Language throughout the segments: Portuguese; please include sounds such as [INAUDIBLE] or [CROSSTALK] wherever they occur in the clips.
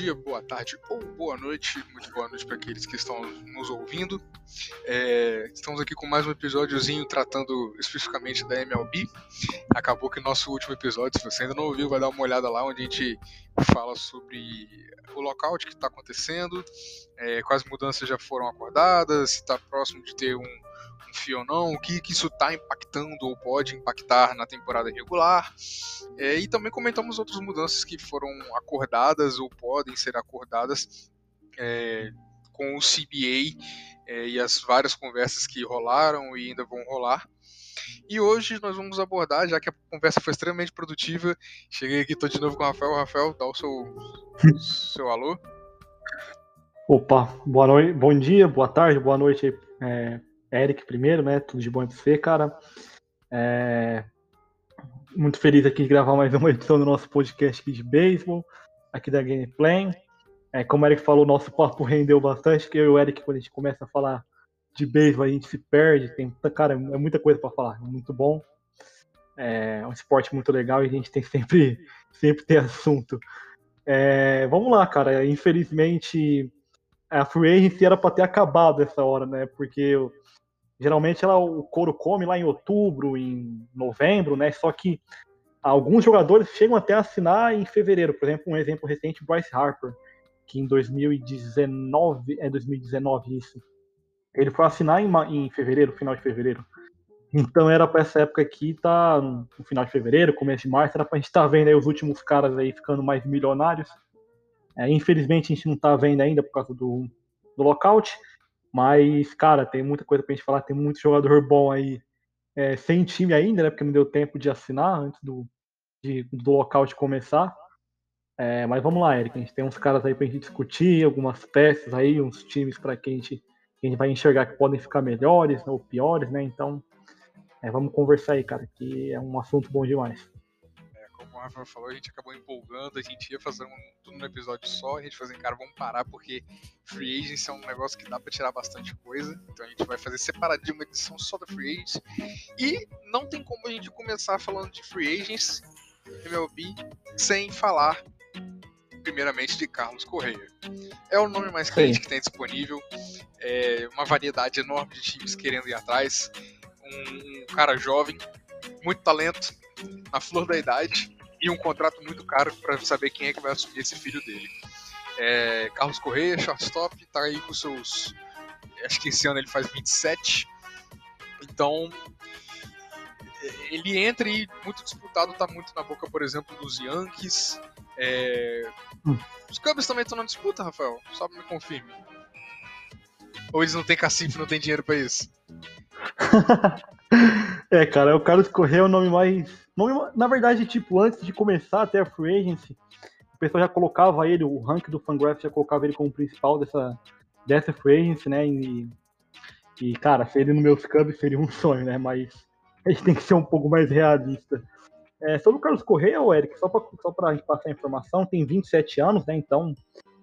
dia, boa tarde ou boa noite. Muito boa noite para aqueles que estão nos ouvindo. É, estamos aqui com mais um episódiozinho tratando especificamente da MLB. Acabou que nosso último episódio, se você ainda não ouviu, vai dar uma olhada lá onde a gente fala sobre o lockout que está acontecendo, é, quais mudanças já foram acordadas, se está próximo de ter um, fio ou não, o que, que isso está impactando ou pode impactar na temporada regular. É, e também comentamos outras mudanças que foram acordadas ou podem ser acordadas é, com o CBA é, e as várias conversas que rolaram e ainda vão rolar. E hoje nós vamos abordar, já que a conversa foi extremamente produtiva. Cheguei aqui, estou de novo com o Rafael. Rafael, dá o seu, seu alô. Opa, boa noite, bom dia, boa tarde, boa noite é, Eric primeiro, né? Tudo de bom pra você, cara. É... Muito feliz aqui de gravar mais uma edição do nosso podcast aqui de beisebol, aqui da Gameplay. É, como o Eric falou, nosso papo rendeu bastante, que eu e o Eric, quando a gente começa a falar de beisebol, a gente se perde, tem cara, é muita coisa para falar, é muito bom. É um esporte muito legal e a gente tem sempre, [LAUGHS] sempre ter assunto. É, vamos lá, cara. Infelizmente, a Free Agency era para ter acabado essa hora, né? Porque Geralmente ela, o couro come lá em outubro, em novembro, né? Só que alguns jogadores chegam até a assinar em fevereiro. Por exemplo, um exemplo recente, Bryce Harper, que em 2019, é 2019 isso. Ele foi assinar em, em fevereiro, final de fevereiro. Então era para essa época aqui, tá no final de fevereiro, começo de março, era pra gente estar tá vendo aí os últimos caras aí ficando mais milionários. É, infelizmente a gente não tá vendo ainda por causa do, do lockout. Mas, cara, tem muita coisa pra gente falar, tem muito jogador bom aí é, sem time ainda, né? Porque não deu tempo de assinar antes do, de, do local de começar. É, mas vamos lá, Eric. A gente tem uns caras aí pra gente discutir, algumas peças aí, uns times para que a gente, a gente vai enxergar que podem ficar melhores ou piores, né? Então, é, vamos conversar aí, cara, que é um assunto bom demais. Rafael falou, a gente acabou empolgando, a gente ia fazer um, tudo num episódio só, a gente falou assim, cara, vamos parar porque Free Agents é um negócio que dá pra tirar bastante coisa, então a gente vai fazer separado de uma edição só da Free Agents, e não tem como a gente começar falando de Free Agents, MLB, sem falar primeiramente de Carlos Correia. É o nome mais quente Sim. que tem disponível, é uma variedade enorme de times querendo ir atrás, um, um cara jovem, muito talento, na flor da idade, e um contrato muito caro para saber quem é que vai assumir esse filho dele. É, Carlos Correia, shortstop, tá aí com seus. Acho que esse ano ele faz 27. Então. Ele entra e muito disputado, tá muito na boca, por exemplo, dos Yankees. É... Hum. Os Cubs também estão na disputa, Rafael. Só me confirme. Ou eles não têm cacife, não têm dinheiro para isso? [LAUGHS] é, cara, o Carlos Correia é o nome mais na verdade, tipo, antes de começar até a Free Agency, o pessoal já colocava ele, o rank do Fangraph já colocava ele como principal dessa, dessa Free Agency, né? E, e cara, ser ele no meus Cubs seria um [LAUGHS] sonho, né? Mas a gente tem que ser um pouco mais realista. É, sobre o Carlos Correia, Eric, só para só pra gente passar a informação, tem 27 anos, né? Então,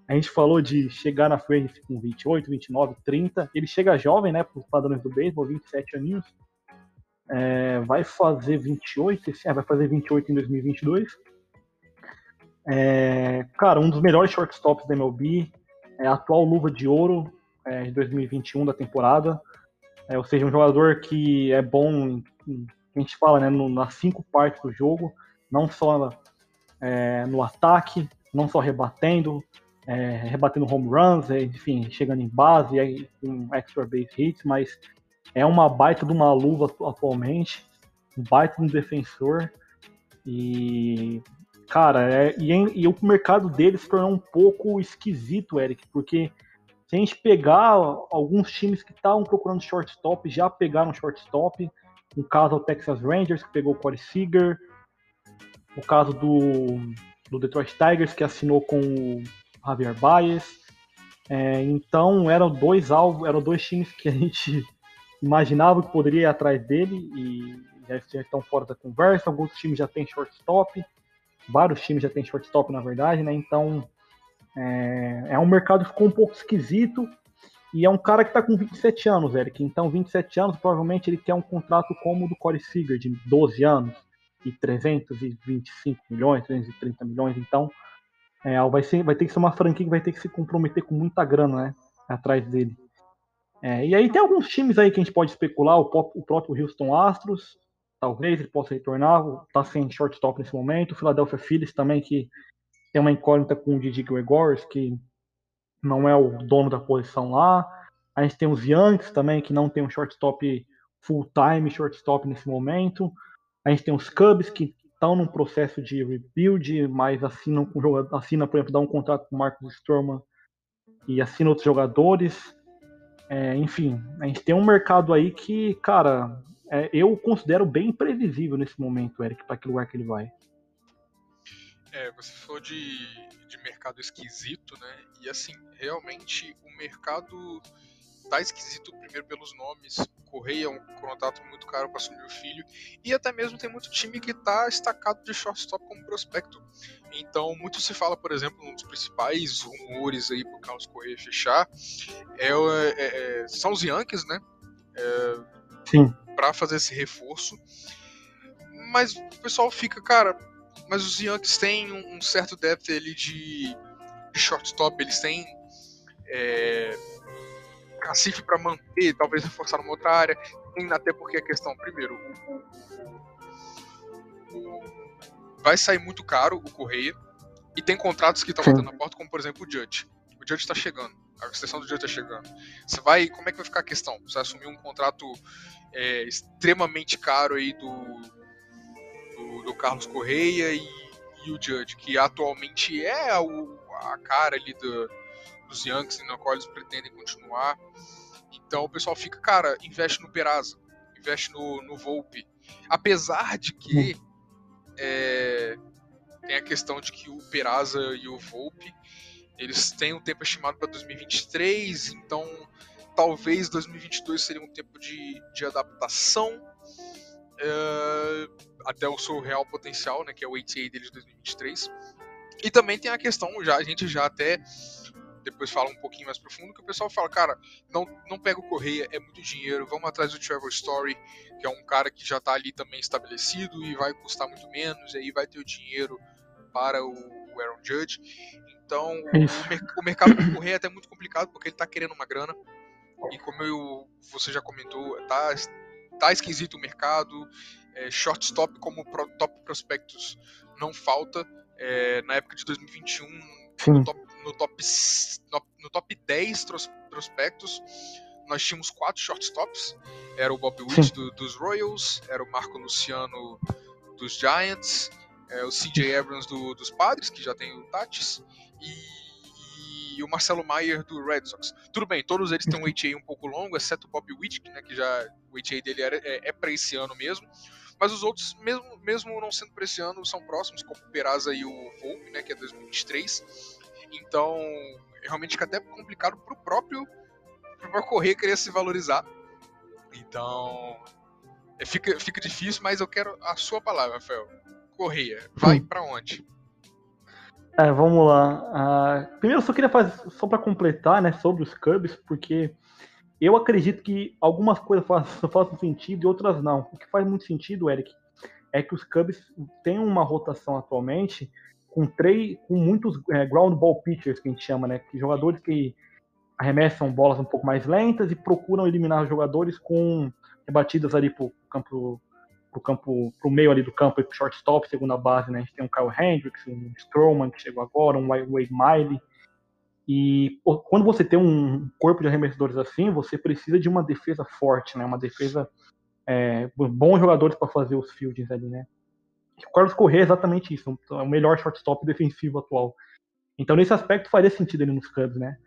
a gente falou de chegar na agency com 28, 29, 30. Ele chega jovem, né? Para os padrões do beisebol, 27 aninhos. É, vai fazer 28, é, vai fazer 28 em 2022. É, cara, um dos melhores shortstops da MLB, é a atual luva de ouro é, de 2021 da temporada. É, ou seja, um jogador que é bom, a gente fala, né, no, nas cinco partes do jogo, não só é, no ataque, não só rebatendo, é, rebatendo home runs, é, enfim, chegando em base, com extra base hits, mas é uma baita de uma luva atualmente, um baita de um defensor. E, cara, é, e, e, o mercado dele se tornou um pouco esquisito, Eric, porque se a gente pegar alguns times que estavam procurando shortstop, já pegaram shortstop. No caso, o Texas Rangers, que pegou o Corey Seager. O caso do, do Detroit Tigers, que assinou com o Javier Baez. É, então, eram dois alvos, eram dois times que a gente imaginava que poderia ir atrás dele e já, estão fora da conversa. Alguns times já têm shortstop, vários times já têm shortstop, na verdade, né? Então é, é um mercado que ficou um pouco esquisito. E é um cara que está com 27 anos, Eric. Então, 27 anos, provavelmente ele quer um contrato como o do Corey Seager, de 12 anos e 325 milhões, 330 milhões. Então, É, vai, ser, vai ter que ser uma franquia que vai ter que se comprometer com muita grana, né? Atrás dele. É, e aí tem alguns times aí que a gente pode especular, o, próprio Houston Astros, talvez ele possa retornar, tá sem shortstop nesse momento, o Philadelphia Phillies também, que tem uma incógnita com o Didi Gregorius, que não é o dono da posição lá. A gente tem os Yankees também, que não tem um shortstop full-time shortstop nesse momento. A gente tem os Cubs, que estão num processo de rebuild, mas assinam assina, por exemplo, dá um contrato com o Marcos Sturman e assina outros jogadores. É, enfim, a gente tem um mercado aí que, cara, é, eu considero bem imprevisível nesse momento, Eric, para que lugar que ele vai. É, você falou de, de mercado esquisito, né? E assim, realmente o mercado tá esquisito primeiro pelos nomes. O Correia é um contato muito caro para assumir o filho. E até mesmo tem muito time que tá estacado de shortstop como prospecto. Então, muito se fala, por exemplo, um dos principais rumores aí pro Carlos Correia fechar é, é, é são os Yankees, né? É, Sim. Pra fazer esse reforço. Mas o pessoal fica, cara, mas os Yankees têm um, certo depth ali de, de shortstop, eles têm é, cacife para manter, talvez reforçar uma outra área, tem até porque a questão, primeiro, o, o, vai sair muito caro o Correia, e tem contratos que estão batendo na porta, como por exemplo o Judge. O Judge está chegando, a extensão do Judge está chegando. Você vai, como é que vai ficar a questão? Você vai assumir um contrato é, extremamente caro aí do, do, do Carlos Correia e, e, o Judge, que atualmente é a, a cara ali do, dos Yankees na qual eles pretendem continuar. Então o pessoal fica, cara, investe no Peraza, investe no, no Volpe. Apesar de que é, tem a questão de que o Peraza e o Volpe eles têm um tempo estimado para 2023, então talvez 2022 seria um tempo de, de adaptação é, até o seu real potencial, né, que é o ATA dele de 2023. E também tem a questão, já a gente já até depois fala um pouquinho mais profundo, que o pessoal fala, cara, não, não pega o Correia, é muito dinheiro, vamos atrás do Trevor Story, que é um cara que já está ali também estabelecido e vai custar muito menos, e aí vai ter o dinheiro para o, o Aaron Judge. Então, o, o, mercado do Correia é até muito complicado, porque ele está querendo uma grana, e como eu, você já comentou, tá, tá esquisito o mercado, é, shortstop como pro, top prospectos não falta, é, na época de 2021, no top no top, no, top 10 prospectos, nós tínhamos quatro shortstops. Era o Bob Witt do, dos Royals, era o Marco Luciano dos Giants, é, o CJ Abrams do, dos Padres, que já tem o Tatis, e, e, o Marcelo Maier do Red Sox. Tudo bem, todos eles têm um HA um pouco longo, exceto o Bob Witt, né, que já o HA dele era, é, é para esse ano mesmo. Mas os outros, mesmo, mesmo não sendo para esse ano, são próximos, como o Peraza e o Volpe, né, que é 2023. Então, realmente fica até complicado pro próprio, pro próprio Correia querer se valorizar. Então, é, fica, fica difícil, mas eu quero a sua palavra, Rafael. Correia, vai para onde? É, vamos lá. Uh, primeiro, eu só queria fazer, só para completar, né, sobre os Cubs, porque eu acredito que algumas coisas façam, [LAUGHS] façam sentido e outras não. O que faz muito sentido, Eric, é que os Cubs têm uma rotação atualmente com três, com muitos é, ground ball pitchers que a gente chama, né? Que jogadores que arremessam bolas um pouco mais lentas e procuram eliminar os jogadores com batidas ali pro campo pro campo pro meio ali do campo, pro shortstop, segunda base, né? A gente tem um Kyle Hendricks, um Stroman que chegou agora, um Wade Miley. E quando você tem um corpo de arremessadores assim, você precisa de uma defesa forte, né? Uma defesa é, bons jogadores para fazer os fieldings ali, né? O Carlos Correa é exatamente isso, é o melhor shortstop defensivo atual. Então, nesse aspecto, faria sentido ele nos Cubs, né?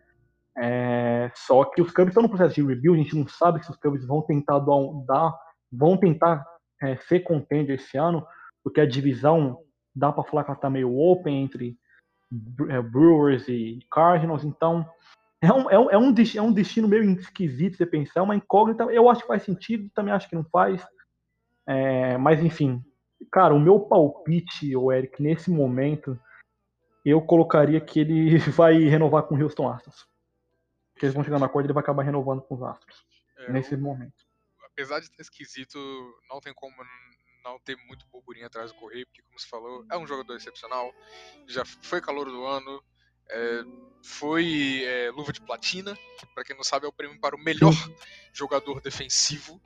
É, só que os Cubs estão no processo de review, a gente não sabe se os Cubs vão tentar dar, vão tentar é, ser contender esse ano, porque a divisão dá para falar que ela está meio open entre é, Brewers e Cardinals, então é um, é, um, é, um, é um destino meio esquisito você pensar, é uma incógnita. Eu acho que faz sentido, também acho que não faz. É, mas enfim, Cara, o meu palpite, o Eric, nesse momento, eu colocaria que ele [LAUGHS] vai renovar com o Houston Astros. Que eles vão chegar na corda e ele vai acabar renovando com os Astros. É, nesse momento. Apesar de estar esquisito, não tem como não ter muito burburinho atrás do Correia, porque, como você falou, é um jogador excepcional, já foi calor do ano, é, foi é, luva de platina, que, para quem não sabe, é o prêmio para o melhor jogador defensivo.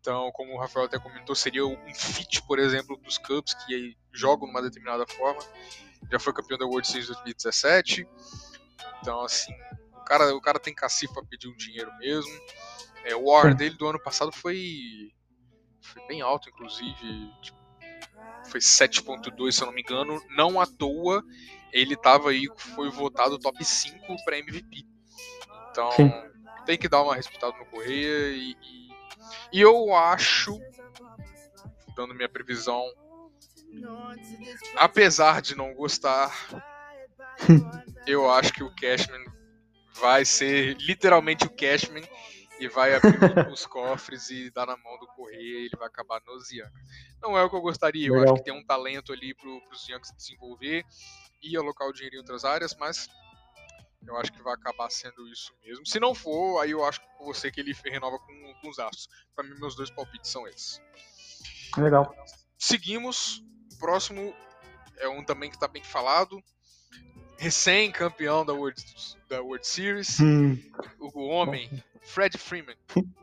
Então, como o Rafael até comentou, seria um fit, por exemplo, dos Cubs que jogam de uma determinada forma. Já foi campeão da World Series 2017. Então, assim, o cara, o cara tem cacife para pedir um dinheiro mesmo. É, o WAR dele do ano passado foi, foi bem alto, inclusive. Tipo, foi 7.2, se eu não me engano. Não à toa, ele tava aí, foi votado top 5 para MVP. Então, Sim. tem que dar uma respeitada no Correia. E, e, e, eu acho, dando minha previsão, apesar de não gostar, [LAUGHS] eu acho que o Cashman vai ser literalmente o Cashman e vai abrir [LAUGHS] os cofres e dar na mão do Correia e ele vai acabar nos Yankees. Não é o que eu gostaria, eu Legal. acho que tem um talento ali para os Yankees desenvolver e alocar o dinheiro em outras áreas, mas eu acho que vai acabar sendo isso mesmo. Se não for, aí eu acho que com você que ele renova com, com os astros. Para mim, meus dois palpites são esses. Legal. Seguimos. Próximo é um também que está bem falado. Recém-campeão da World, da World Series. Hum. O homem Fred Freeman. [LAUGHS]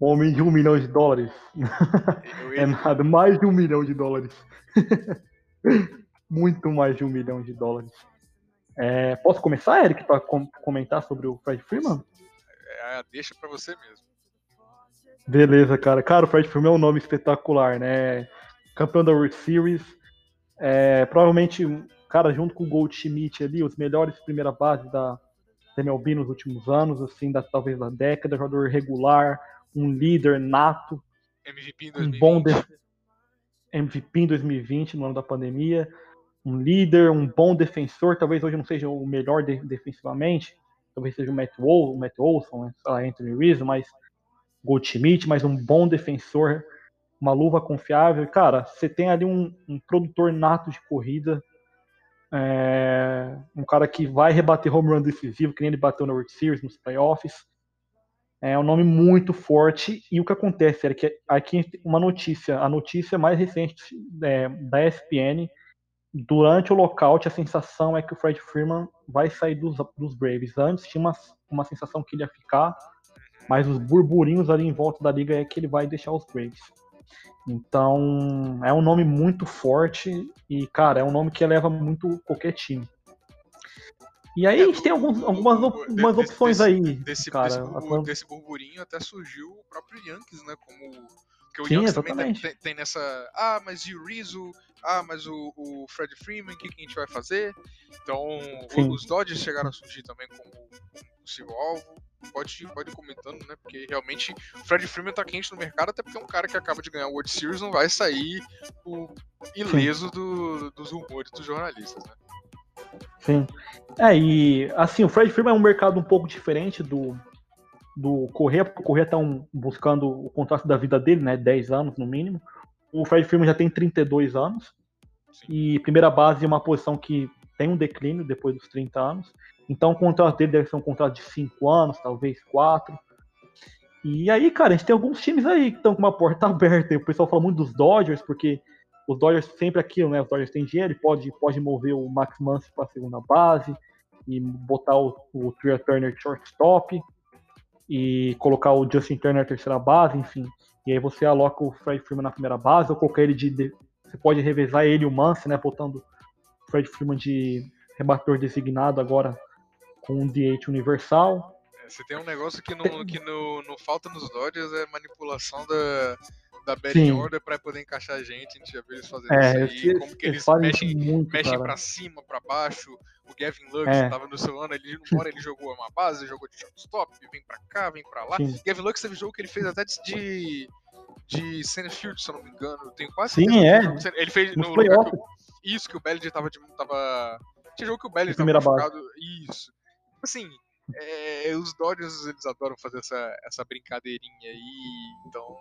Homem de um milhão de dólares. [LAUGHS] É nada, mais de um milhão de dólares. [LAUGHS] Muito mais de um milhão de dólares. É, posso começar, Eric, para com comentar sobre o Fred Freeman? É, deixa para você mesmo. Beleza, cara. Cara, o Fred Freeman é um nome espetacular, né? Campeão da World Series. É, provavelmente, cara, junto com o Goldschmidt ali, os melhores primeira base da, MLB nos últimos anos, assim, da, talvez da década, jogador regular, um líder nato, MVP em 2020. um bom de... MVP em 2020, no ano da pandemia, um líder, um bom defensor, talvez hoje não seja o melhor de, defensivamente, talvez seja o Matt, Wol, o Matt Olson, né, lá, Anthony Rizzo, mas Goldschmidt, mas um bom defensor, uma luva confiável. Cara, você tem ali um, um produtor nato de corrida, é, um cara que vai rebater home run decisivo, que nem ele bateu na World Series, nos playoffs. É um nome muito forte. E o que acontece é que aqui uma notícia, a notícia mais recente é, da ESPN, durante o lockout, a sensação é que o Fred Freeman vai sair dos, dos Braves. Antes tinha uma, uma sensação que ele ia ficar, mas os burburinhos ali em volta da liga é que ele vai deixar os Braves. Então, é um nome muito forte e, cara, é um nome que eleva muito qualquer time. E aí é, a gente tem alguns, algumas desse, opções desse, aí, desse, cara. Desse, burburinho, desse burburinho até surgiu o próprio Yankees, né? Como que o Sim, Yankees também tem, tem, nessa. Ah, mas e o Rizzo? Ah, mas o, o Fred Freeman, o que, que, a gente vai fazer? Então, Sim. os Dodgers chegaram a surgir também como, como possível alvo pode, pode ir comentando, né? Porque realmente o Fred Freeman tá quente no mercado, até porque é um cara que acaba de ganhar o World Series não vai sair o ileso do, dos rumores dos jornalistas, né? Sim. É, e assim, o Fred Freeman é um mercado um pouco diferente do, do Correia, porque o Correia tá um, buscando o contrato da vida dele, né? 10 anos no mínimo. O Fred Freeman já tem 32 anos. Sim. E primeira base é uma posição que tem um declínio depois dos 30 anos. Então o contrato dele deve ser um contrato de 5 anos, talvez 4. E aí, cara, a gente tem alguns times aí que estão com uma porta [LAUGHS] aberta. O pessoal fala muito dos Dodgers, porque os Dodgers sempre aquilo, né? Os Dodgers têm dinheiro, pode, pode mover o Max Muncy para a segunda base e botar o, o Tria Turner shortstop e colocar o Justin Turner na terceira base, enfim. E aí você aloca o Fred Freeman na primeira base, ou colocar ele de. de você pode revezar ele e o Muncy, né? Botando o Fred Freeman de rebatedor designado agora com um DH universal. É, você tem um negócio que, não, que no, não falta nos Dodgers é manipulação da, da batting order para poder encaixar a gente. A gente já viu eles fazendo é, isso aí. como que eles, eles mexem, muito, mexem para cima, para baixo. O Gavin Lux é. tava no seu ano, ele, uma hora ele jogou uma base, jogou de shortstop, vem para cá, vem para lá. Sim. Gavin Lux teve jogo que ele fez até de, de center field, se eu não me engano. tenho quase Sim, é. Ele fez no, no lugar que, isso que o Bellinger tava, tava tinha jogo que o Bellinger tava machucado. Isso. Assim, é, os Dodgers eles adoram fazer essa, essa brincadeirinha aí, então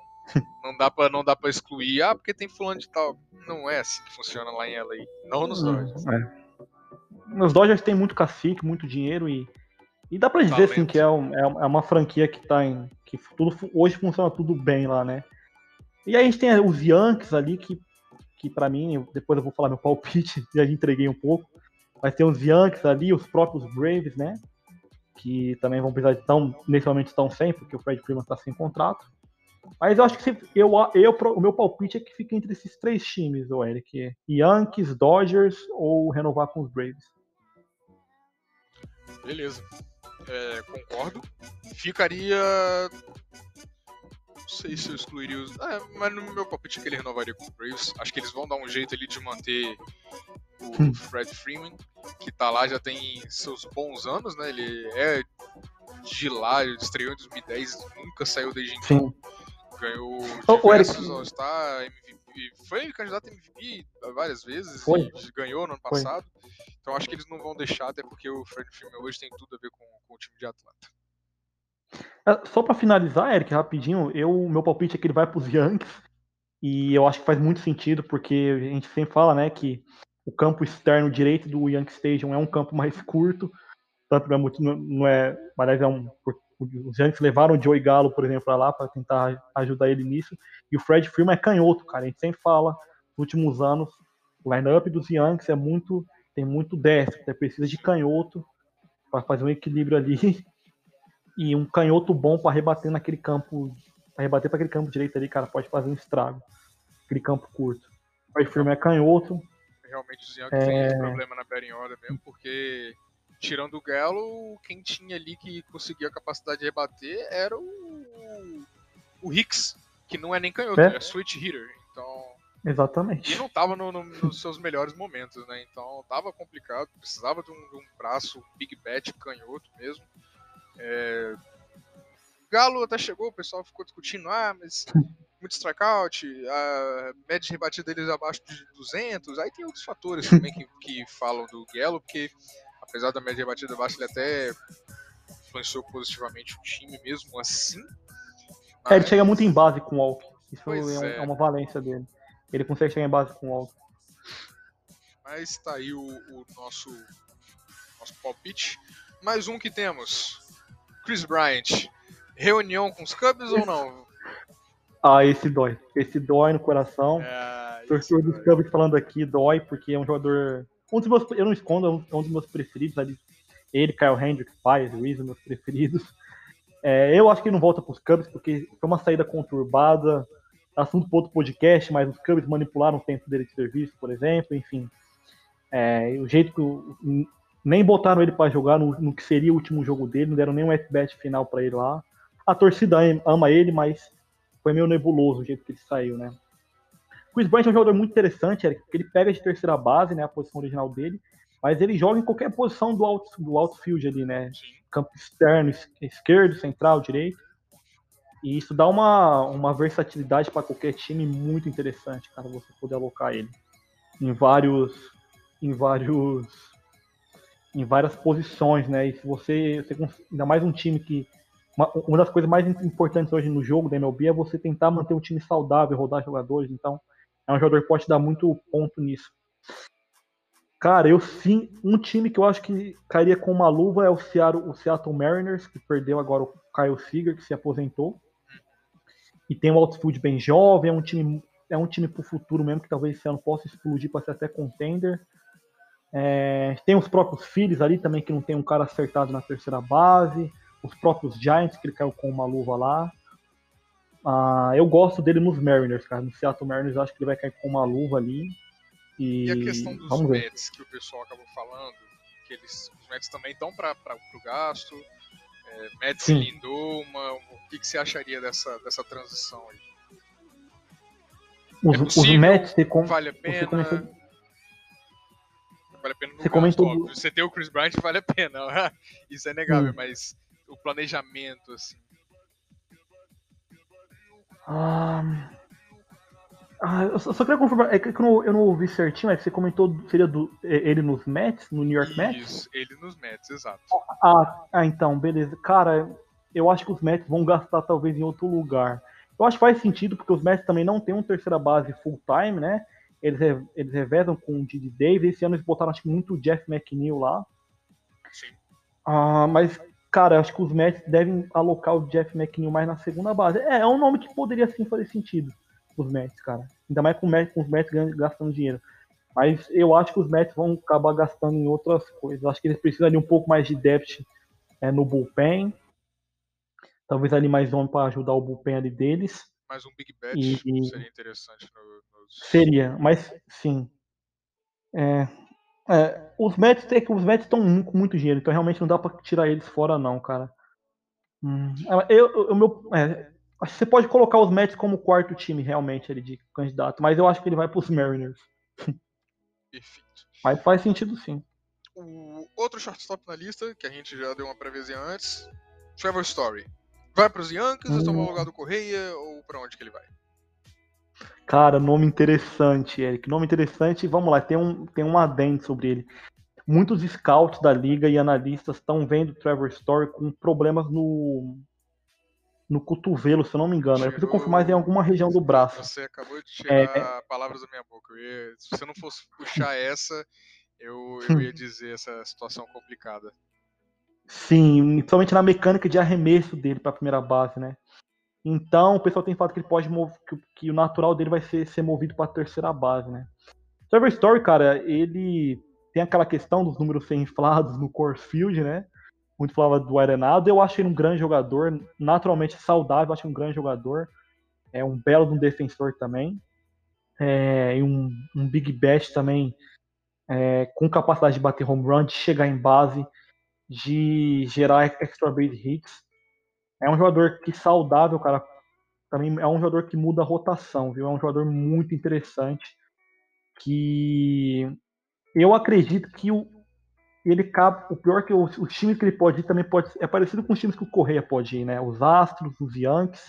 não dá para não dá para excluir, ah, porque tem fulano de tal. Não é assim que funciona lá em LA, não nos Dodgers. É. Os Dodgers têm muito cacique, muito dinheiro e e dá para dizer assim que é, um, é, é uma franquia que tá em que tudo hoje funciona tudo bem lá, né? E aí a gente tem os Yankees ali, que, que para mim, depois eu vou falar meu palpite, [LAUGHS] já entreguei um pouco. Mas tem os Yankees ali, os próprios Braves, né? Que também vão precisar de tão, nesse momento estão sem, porque o Fred Freeman está sem contrato. Mas eu acho que se, eu, eu, o meu palpite é que fica entre esses três times, o Eric. Yankees, Dodgers ou renovar com os Braves. Beleza. É, concordo. Ficaria. Não sei se eu excluiria os. É, mas no meu palpite é que ele renovaria com os Braves. Acho que eles vão dar um jeito ali de manter o hum. Fred Freeman, que tá lá já tem seus bons anos, né? Ele é de lá, estreou em 2010, nunca saiu desde então. Ganhou diversos All-Star, MVP, foi candidato a MVP várias vezes foi. ganhou no ano passado. Foi. Então acho que eles não vão deixar, até porque o Fred Freeman hoje tem tudo a ver com, com o time de Atlanta. É, só para finalizar, Eric, rapidinho, eu meu palpite é que ele vai para os Yankees e eu acho que faz muito sentido porque a gente sempre fala, né, que o campo externo direito do Yankee Stadium é um campo mais curto, tanto não é não é, mas é um, os Yankees levaram o Joey Gallo, por exemplo, lá para tentar ajudar ele nisso, e o Fred Freeman é canhoto, cara, a gente sempre fala, nos últimos anos, o line-up dos Yankees é muito, tem muito destro, você precisa de canhoto para fazer um equilíbrio ali, [LAUGHS] e um canhoto bom para rebater naquele campo, para rebater para aquele campo direito ali, cara, pode fazer um estrago, aquele campo curto. O Fred Freeman é canhoto, realmente os Yankees é... têm esse problema na order mesmo, porque tirando o Galo, quem tinha ali que conseguia a capacidade de rebater era o, o Hicks, que não é nem canhoto, é, é switch hitter. Então. Exatamente. E não estava no, no, nos seus melhores momentos, né? Então tava complicado, precisava de um, de um braço big bat canhoto mesmo. É... Galo até chegou, o pessoal ficou discutindo, ah, mas muito strikeout, a média de rebatida deles abaixo de 200. Aí tem outros fatores também que, que falam do Gallo, porque apesar da média de rebatida baixa, ele até influenciou positivamente o time mesmo assim. Mas... É, ele chega muito em base com o Walk. Isso é, é. é, uma valência dele. Ele consegue chegar em base com o Walk. Mas tá aí o, o nosso, nosso palpite. Mais um que temos. Chris Bryant. Reunião com os Cubs ou não? Ah, esse dói. Esse dói no coração. É, Torcedor dos Cubs falando aqui dói, porque é um jogador. Um dos meus, eu não escondo, é um dos meus preferidos ali. Ele, Kyle Hendricks, Pies, Reason, meus preferidos. É, eu acho que ele não volta para os Cubs, porque foi uma saída conturbada. Assunto para outro podcast, mas os Cubs manipularam o tempo dele de serviço, por exemplo, enfim. É, o jeito que. nem botaram ele para jogar no, no, que seria o último jogo dele, não deram nem um at-bat final para ele lá. A torcida ama ele, mas foi meio nebuloso o jeito que ele saiu, né? Chris Bryant é um jogador muito interessante, Eric, porque ele pega de terceira base, né, a posição original dele, mas ele joga em qualquer posição do, out, do outfield ali, né? Campo externo, esquerdo, central, direito. E isso dá uma, uma versatilidade para qualquer time muito interessante, cara, você poder alocar ele em vários em vários em várias posições, né? E se você, você ainda mais um time que uma, uma, das coisas mais importantes hoje no jogo da MLB é você tentar manter um time saudável, rodar jogadores. Então, é um jogador que pode dar muito ponto nisso. Cara, eu sim, um time que eu acho que cairia com uma luva é o Seattle, o Seattle Mariners, que perdeu agora o Kyle Seager, que se aposentou. E tem um outfield bem jovem, é um time é um time pro futuro mesmo, que talvez esse ano possa explodir para ser até contender. É, tem os próprios filhos ali também, que não tem um cara acertado na terceira base os próprios Giants, que ele caiu com uma luva lá. Ah, eu gosto dele nos Mariners, cara. No Seattle Mariners eu acho que ele vai cair com uma luva ali. E, e a questão dos Vamos Mets, ver. que o pessoal acabou falando, que eles, os Mets também estão para o gasto. É, Mets Sim. Lindoma, o que, que você acharia dessa, dessa transição aí? Os, é possível, os Mets, você com... vale a pena. Você comentou... Vale a pena você gasto, comentou... Você ter o Chris Bryant vale a pena. [LAUGHS] Isso é negável, hum. mas o planejamento, assim? Ah, ah, eu só, queria confirmar, é que eu não, eu não ouvi certinho, é que você comentou, seria do, ele nos Mets, no New York Isso, Mets? Isso, ele nos Mets, exato. Ah, ah, então, beleza. Cara, eu acho que os Mets vão gastar talvez em outro lugar. Eu acho que faz sentido, porque os Mets também não tem uma terceira base full time, né? Eles, eles revezam com o Didi Davis. Esse ano eles botaram acho que muito o Jeff McNeil lá. Sim. Ah, mas cara, acho que os Mets devem alocar o Jeff McNeil mais na segunda base. É, é um nome que poderia sim fazer sentido. os Mets, cara. Ainda mais com, com os Mets gastando dinheiro. Mas eu acho que os Mets vão acabar gastando em outras coisas. Acho que eles precisam de um pouco mais de depth é, no bullpen. Talvez ali mais um para ajudar o bullpen ali deles. Mais um big bet e, seria interessante. No, nos... Seria, mas sim. É, é, os Mets é que os Mets estão com muito dinheiro, então realmente não dá para tirar eles fora não, cara. Hum, eu, eu, meu, é, você pode colocar os Mets como quarto time realmente ali de candidato, mas eu acho que ele vai para os Mariners. Perfeito. Mas faz sentido sim. O outro shortstop na lista, que a gente já deu uma previsão antes, Trevor Story. Vai para os Yankees, hum. tomar o lugar do Correia, ou para onde que ele vai? Cara, nome interessante, Eric. Nome interessante. Vamos lá, tem um, tem um adendo sobre ele. Muitos scouts da liga e analistas estão vendo o Trevor Story com problemas no, no cotovelo, se eu não me engano. Chegou... Eu preciso confirmar em alguma região do braço. Você acabou de tirar é... palavras da minha boca. Ia... se você não fosse puxar [LAUGHS] essa, eu, eu ia dizer essa situação complicada. Sim, principalmente na mecânica de arremesso dele para a primeira base, né? Então, o pessoal tem falado que ele pode que, que, o natural dele vai ser, ser movido para a terceira base, né? Trevor Story, cara, ele tem aquela questão dos números serem inflados no Coors Field, né? Muito falava do Arenado. Eu acho ele um grande jogador, naturalmente saudável, acho um grande jogador. É um belo um defensor também. É, e um, um big bash também é, com capacidade de bater home run, de chegar em base, de gerar extra base hits. É um jogador que saudável, cara. Também é um jogador que muda a rotação, viu? É um jogador muito interessante. Que eu acredito que o, ele cabe. O pior que os, os times que ele pode ir também pode é parecido com os times que o Correia pode ir, né? Os Astros, os Yankees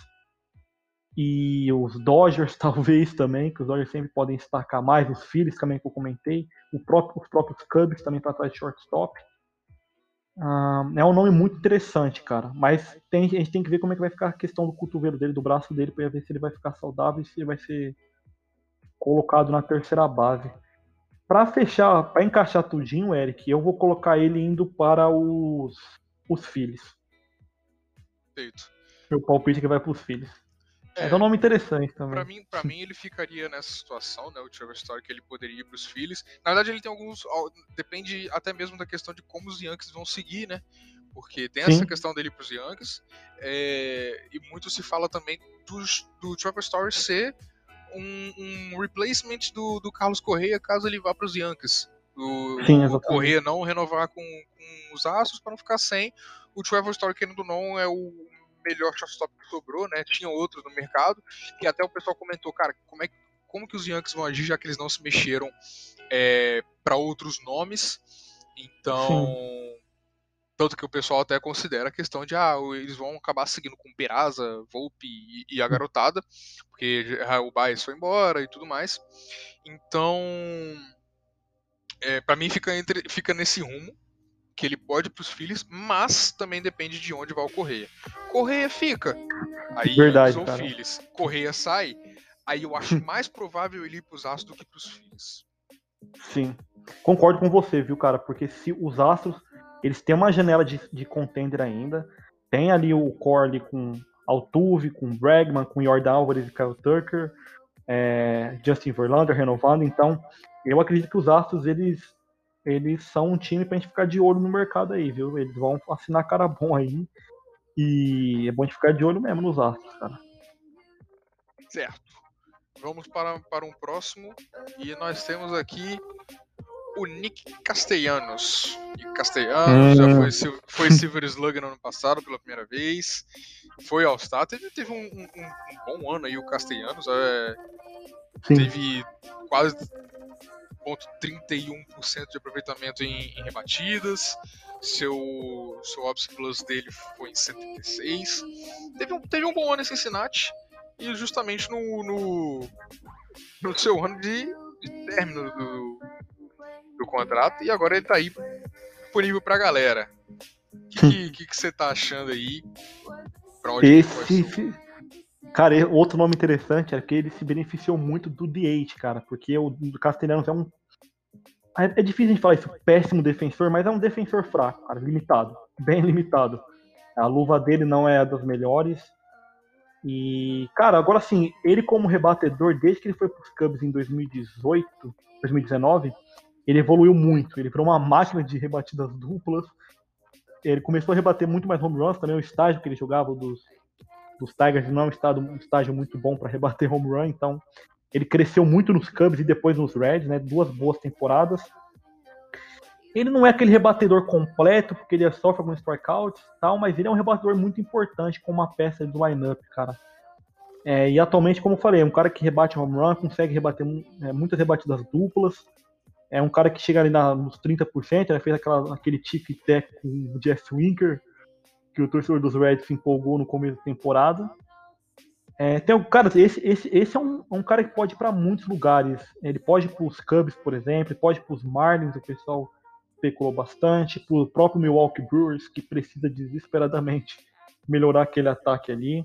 e os Dodgers, [LAUGHS] talvez também, que os Dodgers sempre podem destacar mais, os Phillies também que eu comentei, próprio, os próprios Cubs também para trás de shortstop. É um nome muito interessante, cara. Mas tem, a gente tem que ver como é que vai ficar a questão do cotovelo dele, do braço dele, para ver se ele vai ficar saudável e se ele vai ser colocado na terceira base. Para fechar, para encaixar tudinho, Eric, eu vou colocar ele indo para os, os filhos. Feito. Meu palpite é que vai para os filhos. É, é um nome interessante também. Pra mim, pra mim, ele ficaria nessa situação, né? O Trevor Story, que ele poderia ir pros Phillies. Na verdade, ele tem alguns. Depende até mesmo da questão de como os Yankees vão seguir, né? Porque tem Sim. essa questão dele pros Yankees. É, e muito se fala também do, do Trevor Story ser um, um replacement do, do Carlos Correia caso ele vá pros Yankees. O, Sim, o Correia não renovar com, com os Astros para não ficar sem. O Trevor Story, querendo ou não, é o melhor shortstop que sobrou, né? Tinha outros no mercado. E até o pessoal comentou, cara, como é como que os Yankees vão agir já que eles não se mexeram é, para outros nomes? Então, Sim. tanto que o pessoal até considera a questão de ah, eles vão acabar seguindo com Peraza, Volpe e, e, a garotada, porque o Baez foi embora e tudo mais. Então, é, para mim fica, entre, fica nesse rumo que ele pode ir pros filhos, mas também depende de onde vai o Correia. Correia fica, aí Verdade, são filhos. Correia sai, aí eu acho [LAUGHS] mais provável ele ir pros Astros do que pros filhos. Sim, concordo com você, viu, cara? Porque se os Astros, eles têm uma janela de, de contender ainda, tem ali o Corley com Altuve, com Bregman, com Jordan Alvarez e Kyle Tucker, é, Justin Verlander renovando, então eu acredito que os Astros, eles eles são um time pra gente ficar de olho no mercado aí, viu? Eles vão assinar cara bom aí. E é bom de ficar de olho mesmo nos astros, cara. Certo. Vamos para, para um próximo. E nós temos aqui o Nick Castellanos. Nick Castellanos hum. já foi, foi Silver [LAUGHS] Slug no ano passado pela primeira vez. Foi All-Star. Teve, teve um, um, um, bom ano aí o Castellanos. É, teve quase 31% de aproveitamento em, em, rebatidas. Seu, seu Ops Plus dele foi em 76. Teve um, teve um bom ano em Cincinnati. E justamente no, no, no seu ano de, de término do, do contrato. E agora ele tá aí disponível pra galera. O que, [LAUGHS] que, que, você tá achando aí? Pra onde Esse, Cara, outro nome interessante é que ele se beneficiou muito do D8, cara, porque o Castelhanos é um é, é difícil a gente falar isso, péssimo defensor, mas é um defensor fraco, cara, limitado, bem limitado. A luva dele não é das melhores. E, cara, agora sim, ele como rebatedor, desde que ele foi para os Cubs em 2018, 2019, ele evoluiu muito. Ele virou uma máquina de rebatidas duplas. Ele começou a rebater muito mais home runs também. O estágio que ele jogava dos, dos Tigers não é um, um estágio muito bom para rebater home run. Então, ele cresceu muito nos Cubs e depois nos Reds, né? Duas boas temporadas. Ele não é aquele rebatedor completo, porque ele sofre alguns strikeouts e tal, mas ele é um rebatedor muito importante como uma peça do lineup, cara. É, e atualmente, como eu falei, é um cara que rebate home run, consegue rebater é, muitas rebatidas duplas. É um cara que chega ali na, nos 30%, né, fez aquela, aquele tic tac com o Jeff Winker, que o torcedor dos Reds se empolgou no começo da temporada. É, tem um cara, esse, esse, esse é um, um cara que pode ir para muitos lugares. Ele pode ir para os Cubs, por exemplo, ele pode ir para os Marlins, o pessoal especulou bastante, para o próprio Milwaukee Brewers, que precisa desesperadamente [LAUGHS] melhorar aquele ataque ali.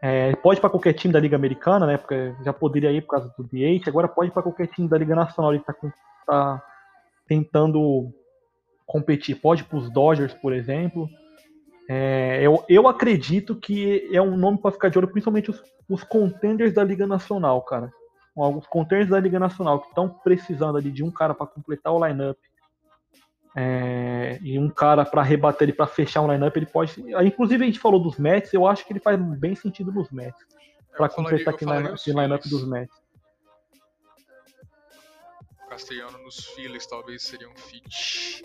É, pode para qualquer time da Liga Americana, né? Porque já poderia ir por causa do DH, agora pode para qualquer time da Liga Nacional, ele está tá tentando competir. Pode para os Dodgers, por exemplo. É, eu, eu acredito que é um nome para ficar de olho, principalmente os, os contenders da Liga Nacional, cara alguns contenders da Liga Nacional que estão precisando ali de um cara para completar o lineup é, e um cara para rebater ele para fechar o lineup, ele pode. Inclusive a gente falou dos Mets, eu acho que ele faz bem sentido nos Mets para completar aquele line, lineup dos Mets. Castellano nos Phillies talvez seria um fit.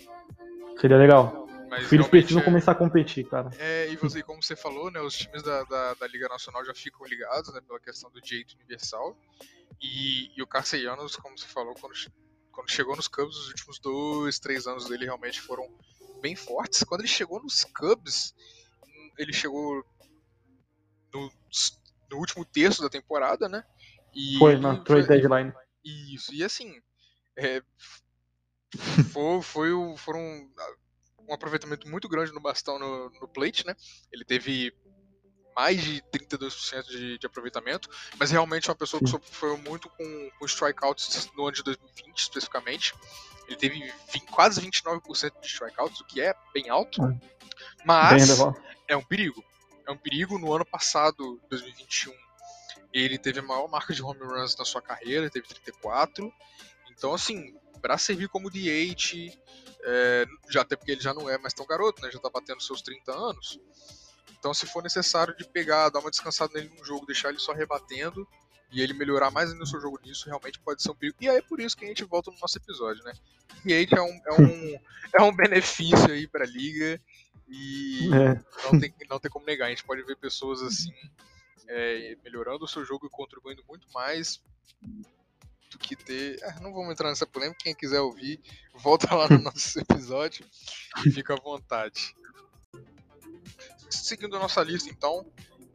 Seria legal. Mas Os Phillies precisam é... começar a competir, cara. É, e você, como você falou, né, os times da, da, da Liga Nacional já ficam ligados, né, pela questão do direito universal. E, e o Castellanos, como você falou, quando, quando chegou nos Cubs, os últimos dois, três anos dele realmente foram bem fortes. Quando ele chegou nos Cubs, ele chegou no, no último terço da temporada, né? E foi, na trade deadline. Isso, e assim, é, foi, foi, foram um aproveitamento muito grande no bastão no, no plate, né? Ele teve mais de 32% de, de aproveitamento, mas realmente é uma pessoa que sofreu muito com, com strikeouts no ano de 2020, especificamente. Ele teve 20, quase 29% de strikeouts, o que é bem alto, é. mas é um perigo. É um perigo. No ano passado, 2021, ele teve a maior marca de home runs na sua carreira, teve 34. Então, assim, para servir como DH, é, já até porque ele já não é mais tão garoto, né? Já tá batendo seus 30 anos. Então, se for necessário de pegar, dar uma descansada nele num jogo, deixar ele só rebatendo e ele melhorar mais ainda o seu jogo nisso, realmente pode ser um perigo. E aí é por isso que a gente volta no nosso episódio, né? Aí é um, é um, [LAUGHS] é um benefício aí pra liga e é. não, tem, não tem como negar. A gente pode ver pessoas assim é, melhorando o seu jogo e contribuindo muito mais do que ter. É, não vamos entrar nessa polêmica. Quem quiser ouvir, volta lá no nosso [LAUGHS] episódio e fica à vontade seguindo a nossa lista, então,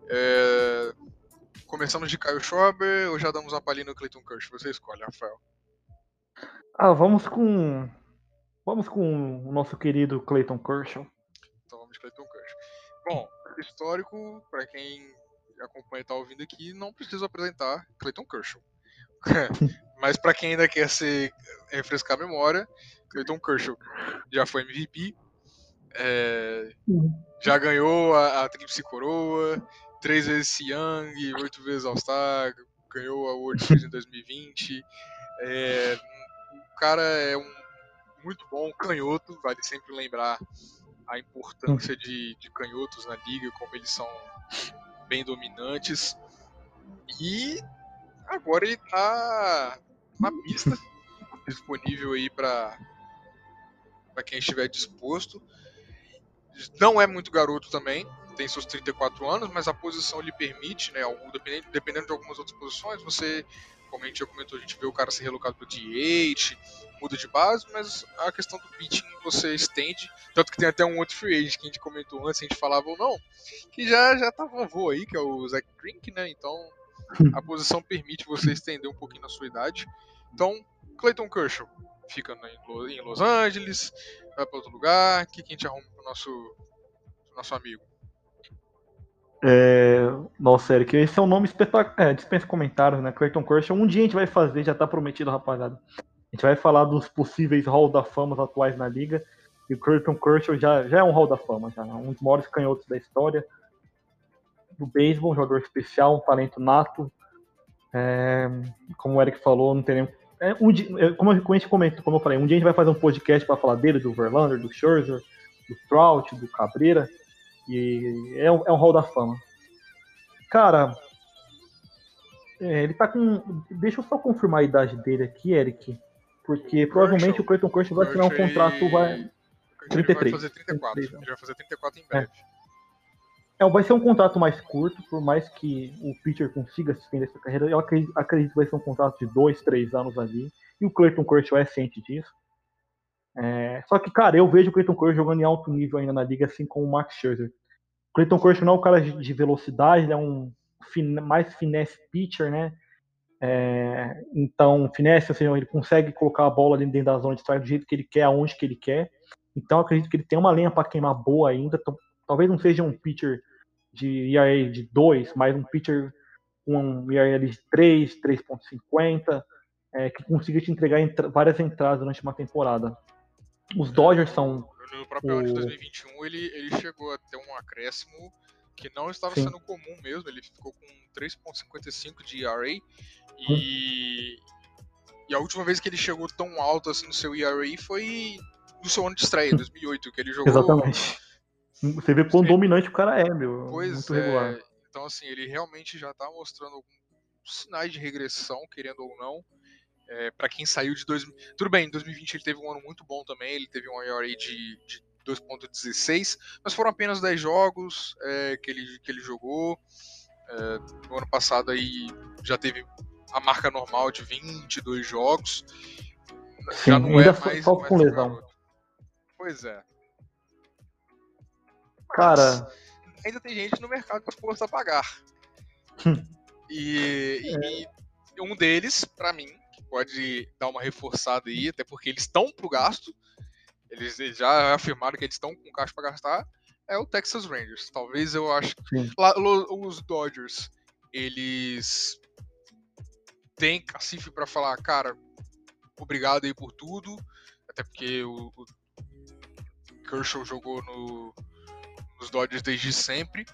é... começamos de Caio Schwarber ou já damos uma palhinha no Clayton Kershaw? Você escolhe, Rafael. Ah, vamos com. Vamos com o nosso querido Clayton Kershaw. Então vamos de Clayton Kershaw. Bom, histórico, para quem acompanha e tá ouvindo aqui, não preciso apresentar Clayton Kershaw. [LAUGHS] Mas para quem ainda quer se refrescar a memória, Clayton Kershaw já foi MVP, é, já ganhou a, a Tríplice Coroa, três vezes Young, oito vezes All-Star, ganhou a World Series em 2020. É, o cara é um muito bom canhoto, vale sempre lembrar a importância de, de canhotos na liga, como eles são bem dominantes. E agora ele está na pista, disponível aí para quem estiver disposto. Não é muito garoto também, tem seus 34 anos, mas a posição lhe permite, né, dependendo, dependendo de algumas outras posições, você, como a gente já comentou, a gente vê o cara ser relocado para DH, muda de base, mas a questão do pitching você estende, tanto que tem até um outro free agent que a gente comentou antes, a gente falava ou não, que já, já tá vovô aí, que é o Zach Grink, né, então a posição permite você estender um pouquinho na sua idade. Então, Clayton Kershaw fica em Los Angeles, vai para outro lugar, o que, a gente arruma pro nosso, nosso amigo? É, nossa, Eric, esse é um nome espetacular. É, dispensa comentários, né? Clayton Kershaw. Um dia a gente vai fazer, já tá prometido, rapaziada. A gente vai falar dos possíveis Hall da Fama atuais na liga. E o Clayton Kershaw já, já é um Hall da Fama, já. Um dos maiores canhotos da história. Do beisebol, jogador especial, um talento nato. É, como o Eric falou, não tem nem. É, um dia, é, como, a gente comentou, como eu falei, um dia a gente vai fazer um podcast para falar dele, do Verlander, do Scherzer, do Trout, do Cabreira. E é um, é um hall da fama. Cara, é, ele tá com. Deixa eu só confirmar a idade dele aqui, Eric. Porque provavelmente o Clayton Kershaw vai assinar um contrato. Vai... 33. Ele vai fazer 34. 33, ele vai fazer 34 em breve. É. é. vai ser um contrato mais curto, por mais que o pitcher consiga suspender essa carreira. Eu acredito, acredito, que vai ser um contrato de 2, 3 anos ali. E o Clayton Kershaw é ciente disso. É, só que, cara, eu vejo o Clayton Kershaw jogando em alto nível ainda na liga, assim como o Max Scherzer. O Clayton Kershaw não é um cara de velocidade, ele é um mais finesse pitcher, né? É, então, finesse, ou seja, ele consegue colocar a bola dentro da zona de strike do jeito que ele quer, aonde que ele quer. Então, acredito que ele tem uma lenha para queimar boa ainda. Talvez não seja um pitcher de ERA de 2, mas um pitcher com um ERA de 3, 3.50, é, que consiga te entregar entra várias entradas durante uma temporada. Os Dodgers são. No próprio o... ano de 2021, ele, ele chegou a ter um acréscimo que não estava Sim. sendo comum mesmo. Ele ficou com 3.55 de ERA e hum. e a última vez que ele chegou tão alto assim no seu ERA foi no seu ano de estreia, [LAUGHS] 2008, que ele jogou. Exatamente. Você vê quão dominante o cara é, meu. Pois muito é. regular. Então assim, ele realmente já está mostrando alguns sinais de regressão, querendo ou não. É, para quem saiu de 2000. Tudo bem, em 2020 ele teve um ano muito bom também, ele teve um ERA de, de 2.16, mas foram apenas 10 jogos é, que, ele, que ele jogou. É, no ano passado aí já teve a marca normal de 22 jogos. Sim, já não é mais, só com lesão. Pois é. Cara. Ainda tem gente no mercado disposta a pagar. e, e, e um deles, para mim, que pode dar uma reforçada aí, até porque eles estão pro gasto, eles, já afirmaram que eles estão com caixa para gastar, é o Texas Rangers. Talvez eu acho que lá, os Dodgers, eles têm cacife para falar, cara, obrigado aí por tudo, até porque o, o Kershaw jogou no, nos Dodgers desde sempre,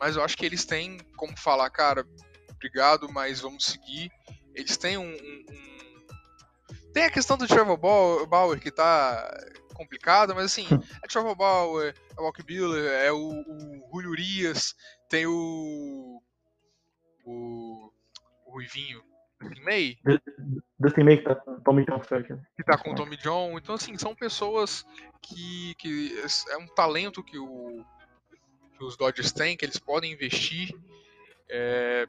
mas eu acho que eles têm como falar, cara, obrigado, mas vamos seguir. Eles têm um, um, um tem a questão do Trevor Bauer que tá complicada, mas assim, [LAUGHS] é Trevor Bauer, é o Walker Buehler, é o, o Julio Urias, tem o. o. o Ruivinho. May? Dustin May que tá com Tommy John Que tá com o Tommy John. Então, assim, são pessoas que, que é um talento que, o, que os Dodgers têm, que eles podem investir. É,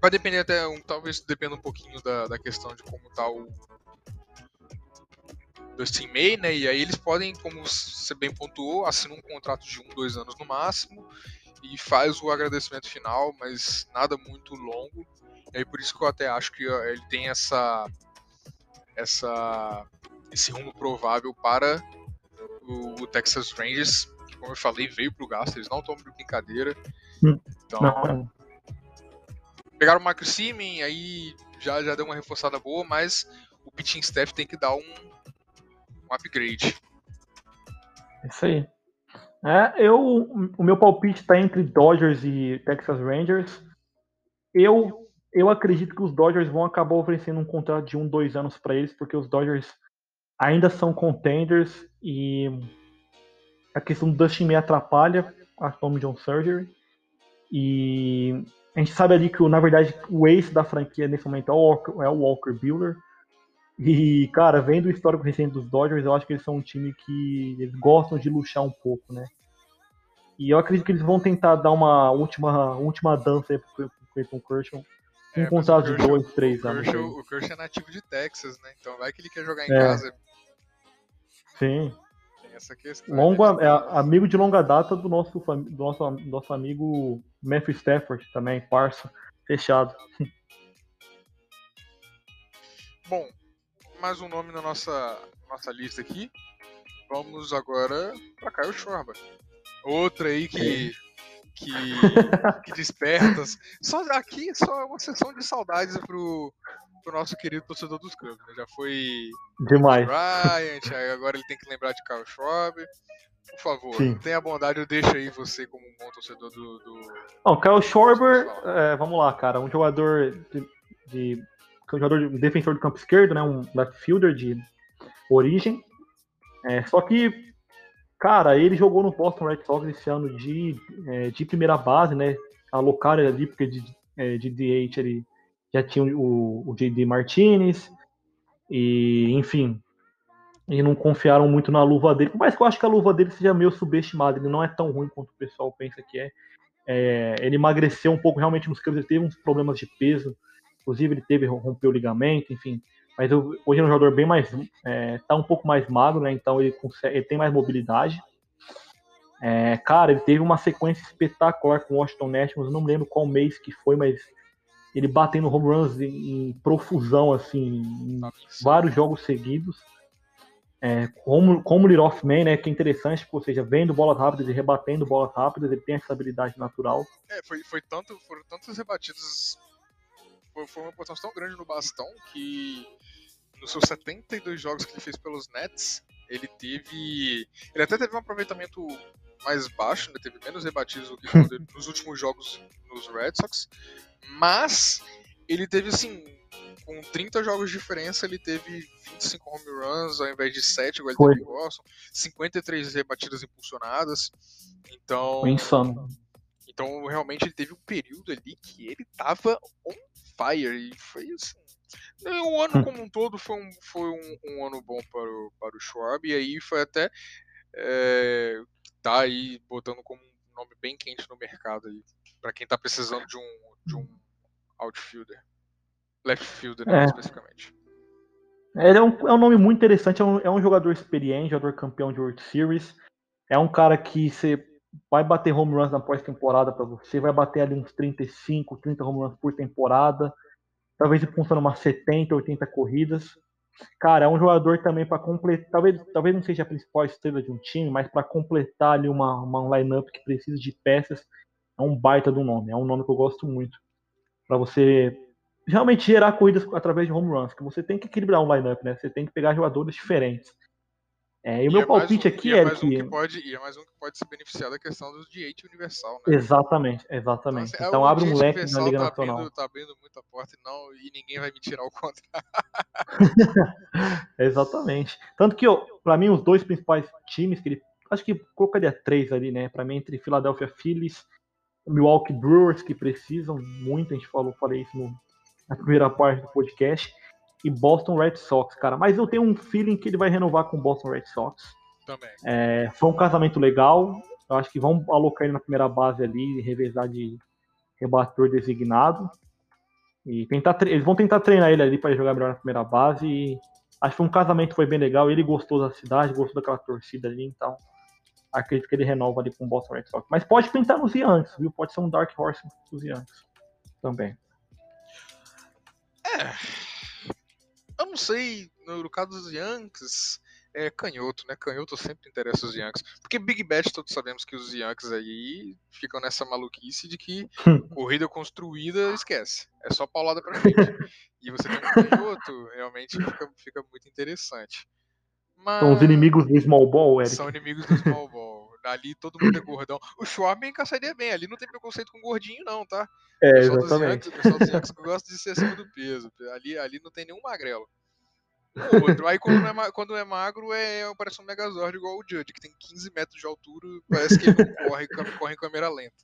Vai depender até, um, talvez dependa um pouquinho da, da questão de como tá o Dustin May, né? E aí eles podem, como você bem pontuou, assinam um contrato de um, dois anos no máximo e faz o agradecimento final, mas nada muito longo. E aí por isso que eu até acho que ele tem essa essa esse rumo provável para o, o Texas Rangers, que como eu falei, veio pro gasto, eles não estão de brincadeira. Hum. Então, não. Pegaram o Marcus Simen, aí já, já deu uma reforçada boa, mas o pitching staff tem que dar um, um upgrade. Isso aí. É, eu, o meu palpite está entre Dodgers e Texas Rangers. Eu, eu acredito que os Dodgers vão acabar oferecendo um contrato de um, dois anos para eles, porque os Dodgers ainda são contenders e a questão do Dustin me atrapalha a Tommy John Surgery. E a gente sabe ali que, na verdade, o ace da franquia nesse momento é o Walker, é o Walker Buehler. E, cara, vendo o histórico recente dos Dodgers, eu acho que eles são um time que eles gostam de luxar um pouco, né? E eu acredito que eles vão tentar dar uma última, última dança aí pro Clayton Kershaw. Um é, contrato de dois, três anos. O Kershaw é nativo de Texas, né? Então vai que ele quer jogar em é. casa. Sim essa questão. Longo, é, amigo de longa data do nosso, do nosso, nosso amigo Matthew Stafford também, parça, fechado. [LAUGHS] Bom, mais um nome na nossa, nossa lista aqui. Vamos agora para Caio Schwarber. Outra aí que, que, [LAUGHS] que desperta. Só aqui só uma sessão de saudades pro, pro nosso querido torcedor dos Cubs. Né? Já foi demais. Bryant, agora ele tem que lembrar de Carl Schwab. Por favor, Sim. tenha a bondade, eu deixo aí você como bom torcedor do. do... Bom, Kyle Schwarber, é, vamos lá, cara, um jogador de, de um jogador, um defensor do campo esquerdo, né, um left fielder de origem. É, só que, cara, ele jogou no Boston Red Sox esse ano de, é, de primeira base, né? Alocaram ele ali, porque de, é, de DH ele já tinha o, o J.D. Martinez, e enfim, e não confiaram muito na luva dele, mas eu acho que a luva dele seja meio subestimada, ele não é tão ruim quanto o pessoal pensa que é. é ele emagreceu um pouco realmente nos campos, ele teve uns problemas de peso, inclusive ele teve rompeu o ligamento, enfim. Mas eu, hoje é um jogador bem mais, é, tá um pouco mais magro, né? Então ele, consegue, ele tem mais mobilidade. É, cara, ele teve uma sequência espetacular com o Washington Nationals, não me lembro qual mês que foi, mas ele batendo home runs em, em profusão, assim, em vários jogos seguidos. É, como, como lead-off man, né, que é interessante, ou seja, vendo bolas rápidas e rebatendo bolas rápidas, ele tem essa habilidade natural. É, foi, foi tanto, foram tantos rebatidos, foi, foi uma importância tão grande no bastão que nos seus 72 jogos que ele fez pelos Nets, ele teve, ele até teve um aproveitamento mais baixo, né, teve menos rebatidos do que [LAUGHS] nos últimos jogos nos Red Sox, mas ele teve assim com 30 jogos de diferença, ele teve 25 home runs ao invés de 7, igual ele Foi. teve Boston, 53 rebatidas impulsionadas. Então. insano. Então, realmente, ele teve um período ali que ele tava on fire. E foi assim. O ano hum. como um todo foi um, foi um, um ano bom para o, para o Schwab. E aí foi até. É, tá aí botando como um nome bem quente no mercado aí. Pra quem tá precisando de um, de um outfielder. Left fielder, né, é. especificamente. Ele é um, é um nome muito interessante, é um, é um jogador experiente, jogador campeão de World Series. É um cara que você vai bater home runs na pós-temporada para você, vai bater ali uns 35, 30 home runs por temporada. Talvez funcione umas 70, 80 corridas. Cara, é um jogador também para completar. Talvez, talvez não seja a principal estrela de um time, mas para completar ali uma, uma line-up que precisa de peças, é um baita do nome. É um nome que eu gosto muito. Para você realmente gerar corridas através de home runs, que você tem que equilibrar um lineup, né? Você tem que pegar jogadores diferentes. É, e, o meu é palpite um, aqui é, é que. Um que pode, e é mais um que pode se beneficiar da questão do DH universal, né? Exatamente, exatamente. Então, assim, então abre um leque na Liga tá Nacional. Abrindo, tá abrindo muita porta e, não, e ninguém vai me tirar o contrário. [LAUGHS] exatamente. Tanto que, para mim, os dois principais times que ele. Acho que colocaria três ali, né? Para mim, entre Philadelphia Phillies Milwaukee Brewers, que precisam muito, a gente falou, falei isso no, na primeira parte do podcast, e Boston Red Sox, cara. Mas eu tenho um feeling que ele vai renovar com o Boston Red Sox. Também. É, foi um casamento legal. Eu acho que vão alocar ele na primeira base ali, revezar de rebatedor designado. E tentar eles vão tentar treinar ele ali para jogar melhor na primeira base. E acho que foi um casamento foi bem legal. Ele gostou da cidade, gostou daquela torcida ali, então acredito que ele renova ali com o Boston Red Sox. Mas pode pintar nos Yankees, viu? Pode ser um Dark Horse dos Yankees também. É. Não sei, no caso dos Yankees, é canhoto, né? Canhoto sempre interessa os Yankees. Porque Big Bet, todos sabemos que os Yankees aí ficam nessa maluquice de que [LAUGHS] corrida construída esquece. É só paulada pra frente. e você tem um canhoto, realmente fica, fica muito interessante. Mas... São os inimigos do small ball, Eric. São inimigos do small ball. Ali todo mundo é gordão. O Schwab encaixaria bem. Ali não tem preconceito com gordinho, não, tá? É, o exatamente. o pessoal dos Yankees gosta de ser acima do peso. Ali, ali não tem nenhum magrelo. Outro. Aí quando é, quando é magro, é, parece um Megazord igual o Judge, que tem 15 metros de altura, parece que ele corre, corre em câmera lenta.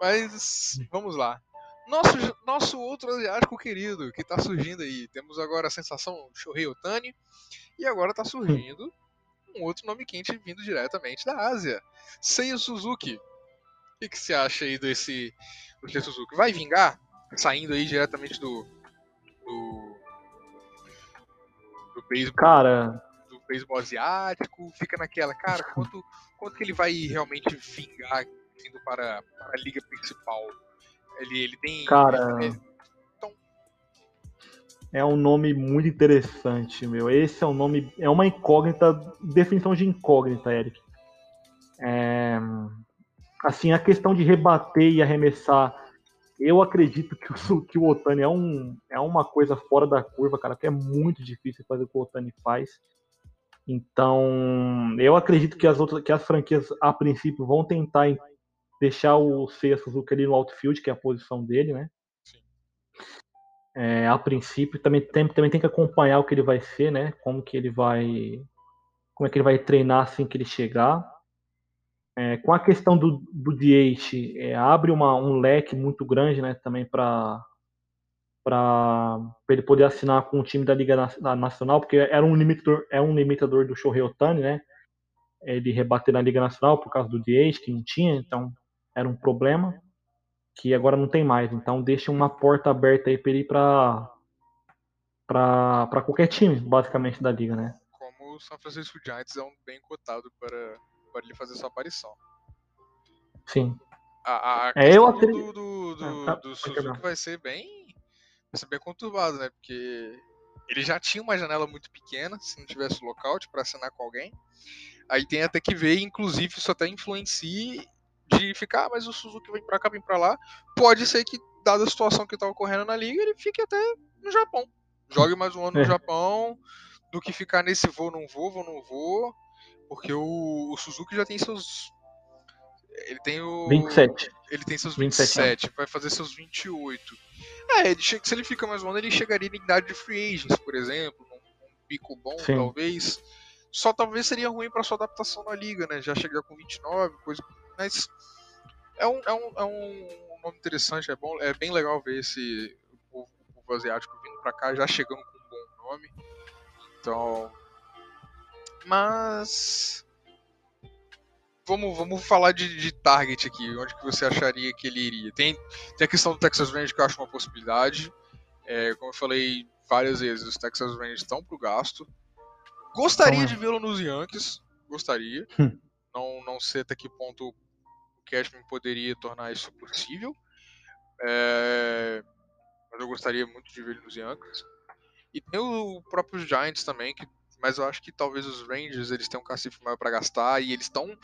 Mas vamos lá. Nosso, nosso outro asiático querido que tá surgindo aí. Temos agora a sensação Shohei Otani e agora tá surgindo um outro nome quente vindo diretamente da Ásia. Seiya Suzuki. O que, que você acha aí desse Seiya Suzuki? Vai vingar? Saindo aí diretamente do. Do beisebol. Cara. Do beisebol asiático. Fica naquela, cara, quanto, quanto que ele vai realmente vingar indo para, para a liga principal? Ele, ele tem. Cara. Então... É um nome muito interessante, meu. Esse é um nome. É uma incógnita. Definição de incógnita, Eric. É, assim, a questão de rebater e arremessar. Eu acredito que o, [LAUGHS] que o Otani é, um, é uma coisa fora da curva, cara, que é muito difícil fazer o que o Otani faz. Então, eu acredito que as outras que as franquias a princípio vão tentar deixar o Seiya Suzuki ali no outfield, que é a posição dele, né? É, a princípio, também tem, também tem que acompanhar o que ele vai ser, né? Como que ele vai. Como é que ele vai treinar assim que ele chegar. É, com a questão do, do DH, é, abre uma, um leque muito grande né, também para ele poder assinar com o time da Liga Nacional, porque era um limitador, é um limitador do Shohei Otani, né? Ele rebater na Liga Nacional por causa do DH, que não tinha, então era um problema que agora não tem mais. Então deixa uma porta aberta aí para ele ir para qualquer time, basicamente da liga, né? Como o San Francisco Giants é um bem cotado para para ele fazer sua aparição. Sim. A, a é, eu acredito... do, do, do, ah, tá, do Suzuki vai ser bem vai ser bem conturbado, né? Porque ele já tinha uma janela muito pequena, se não tivesse lockout para assinar com alguém. Aí tem até que ver, inclusive, isso até influencia de ficar, ah, mas o Suzuki vem pra cá, vem pra lá. Pode ser que, dada a situação que tá ocorrendo na liga, ele fique até no Japão. Jogue mais um ano é. no Japão, do que ficar nesse voo, não vou, vou, não vou. Porque o, o Suzuki já tem seus. Ele tem o. 27. Ele tem seus 27, 27 vai fazer seus 28. É, ele, se ele fica mais um ano, ele chegaria em idade de free agents, por exemplo, num, num pico bom, Sim. talvez. Só talvez seria ruim para sua adaptação na liga, né? Já chegar com 29, coisa. Mas é um, é um, é um nome interessante, é, bom, é bem legal ver esse o povo, o povo asiático vindo para cá, já chegando com um bom nome. Então. Mas vamos, vamos falar de, de, target aqui. Onde que você acharia que ele iria? Tem, tem a questão do Texas Rangers que eu acho uma possibilidade. É, como eu falei várias vezes, os Texas Rangers estão pro gasto. Gostaria então, de vê-lo nos Yankees. Gostaria. Hum. Não, não sei até que ponto o Cashman poderia tornar isso possível. É, mas eu gostaria muito de ver ele nos Yankees. E tem o próprio Giants também, que, mas eu acho que talvez os Rangers eles tenham um cacife maior para gastar e eles estão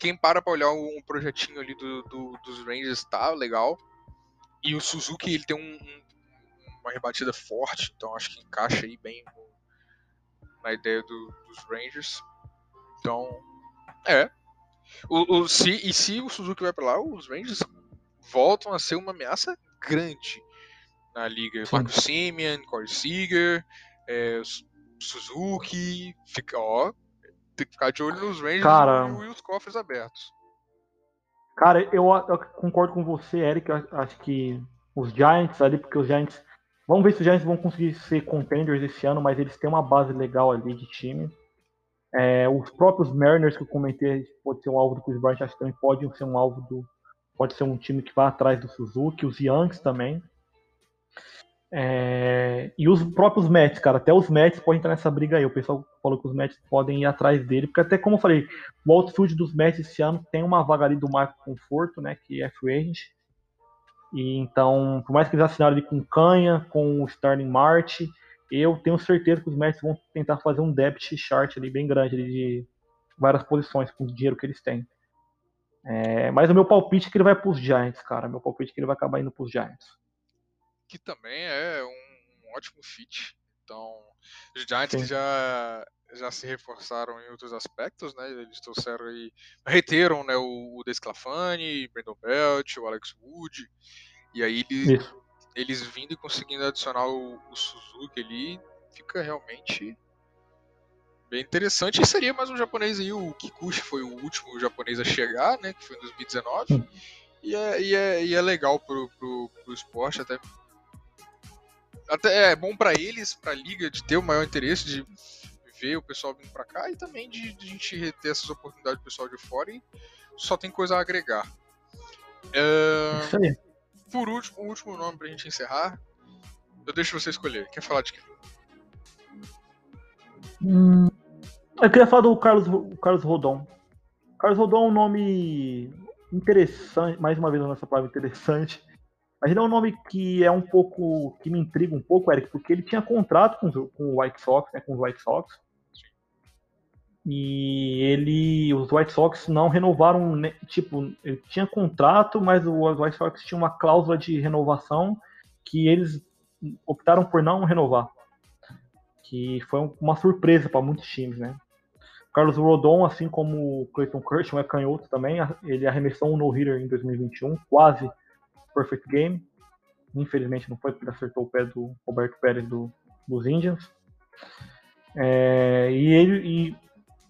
quem para pra olhar um projetinho ali do, do, dos Rangers tá legal. E o Suzuki ele tem um, um, uma rebatida forte, então acho que encaixa aí bem na ideia do, dos Rangers. Então, é. O, o, se, e se o Suzuki vai para lá, os Rangers voltam a ser uma ameaça grande na liga. Sim. Marcos Simeon, Corey Seager, é, Suzuki, fica, ó, tem que ficar de olho nos Rangers cara, e, os cofres abertos. Cara, eu, eu, concordo com você, Eric. Acho que os Giants ali, porque os Giants. Vamos ver se os Giants vão conseguir ser contenders esse ano, mas eles têm uma base legal ali de time. É, os próprios Mariners que eu comentei, pode ser um alvo do Chris Bryant, acho que também pode ser um alvo do. Pode ser um time que vai atrás do Suzuki, os Yankees também. É, e os próprios Mets, cara, até os Mets podem entrar nessa briga aí. O pessoal falou que os Mets podem ir atrás dele, porque até como eu falei, o outfield dos Mets esse ano tem uma vaga ali do Marco Conforto, né, que é free agent. E então, por mais que eles assinaram ali com Canha, com o Starling Marte, eu tenho certeza que os Mets vão tentar fazer um debit chart ali bem grande ali de várias posições com o dinheiro que eles têm. É, mas o meu palpite é que ele vai para os Giants, cara. Meu palpite é que ele vai acabar indo para os Giants que também é um, um ótimo fit. Então, os Giants já, já se reforçaram em outros aspectos, né? Eles trouxeram aí, reteram né, o, o Desclafani, Brandon Belt, o Alex Wood, e aí eles, eles vindo e conseguindo adicionar o, o Suzuki ali, fica realmente bem interessante. E seria mais um japonês aí, o Kikuchi foi o último japonês a chegar, né? Que foi em 2019. Hum. E é, e, é, e é legal pro, pro, pro esporte, até até é bom para eles, para a liga, de ter o maior interesse de ver o pessoal vindo para cá e também de, de, a gente ter essas oportunidades do pessoal de fora e só tem coisa a agregar. É, Isso aí. Por último, o último nome pra gente encerrar, eu deixo você escolher. Quer falar de quem? Hum, eu queria falar do Carlos, Carlos Rodon. Carlos Rodon é um nome interessante, mais uma vez nessa palavra interessante, mas ele é um nome que é um pouco. que me intriga um pouco, Eric, porque ele tinha contrato com, com o White Sox, né, com os White Sox. E ele. Os White Sox não renovaram. Né, tipo, ele tinha contrato, mas os White Sox tinha uma cláusula de renovação que eles optaram por não renovar. Que foi uma surpresa para muitos times, né? Carlos Rodon, assim como o Clayton Kershaw, é canhoto também. Ele arremessou um no-hitter em 2021, quase perfect game. Infelizmente não foi porque acertou o pé do Roberto Pérez do, dos Indians. É, e ele e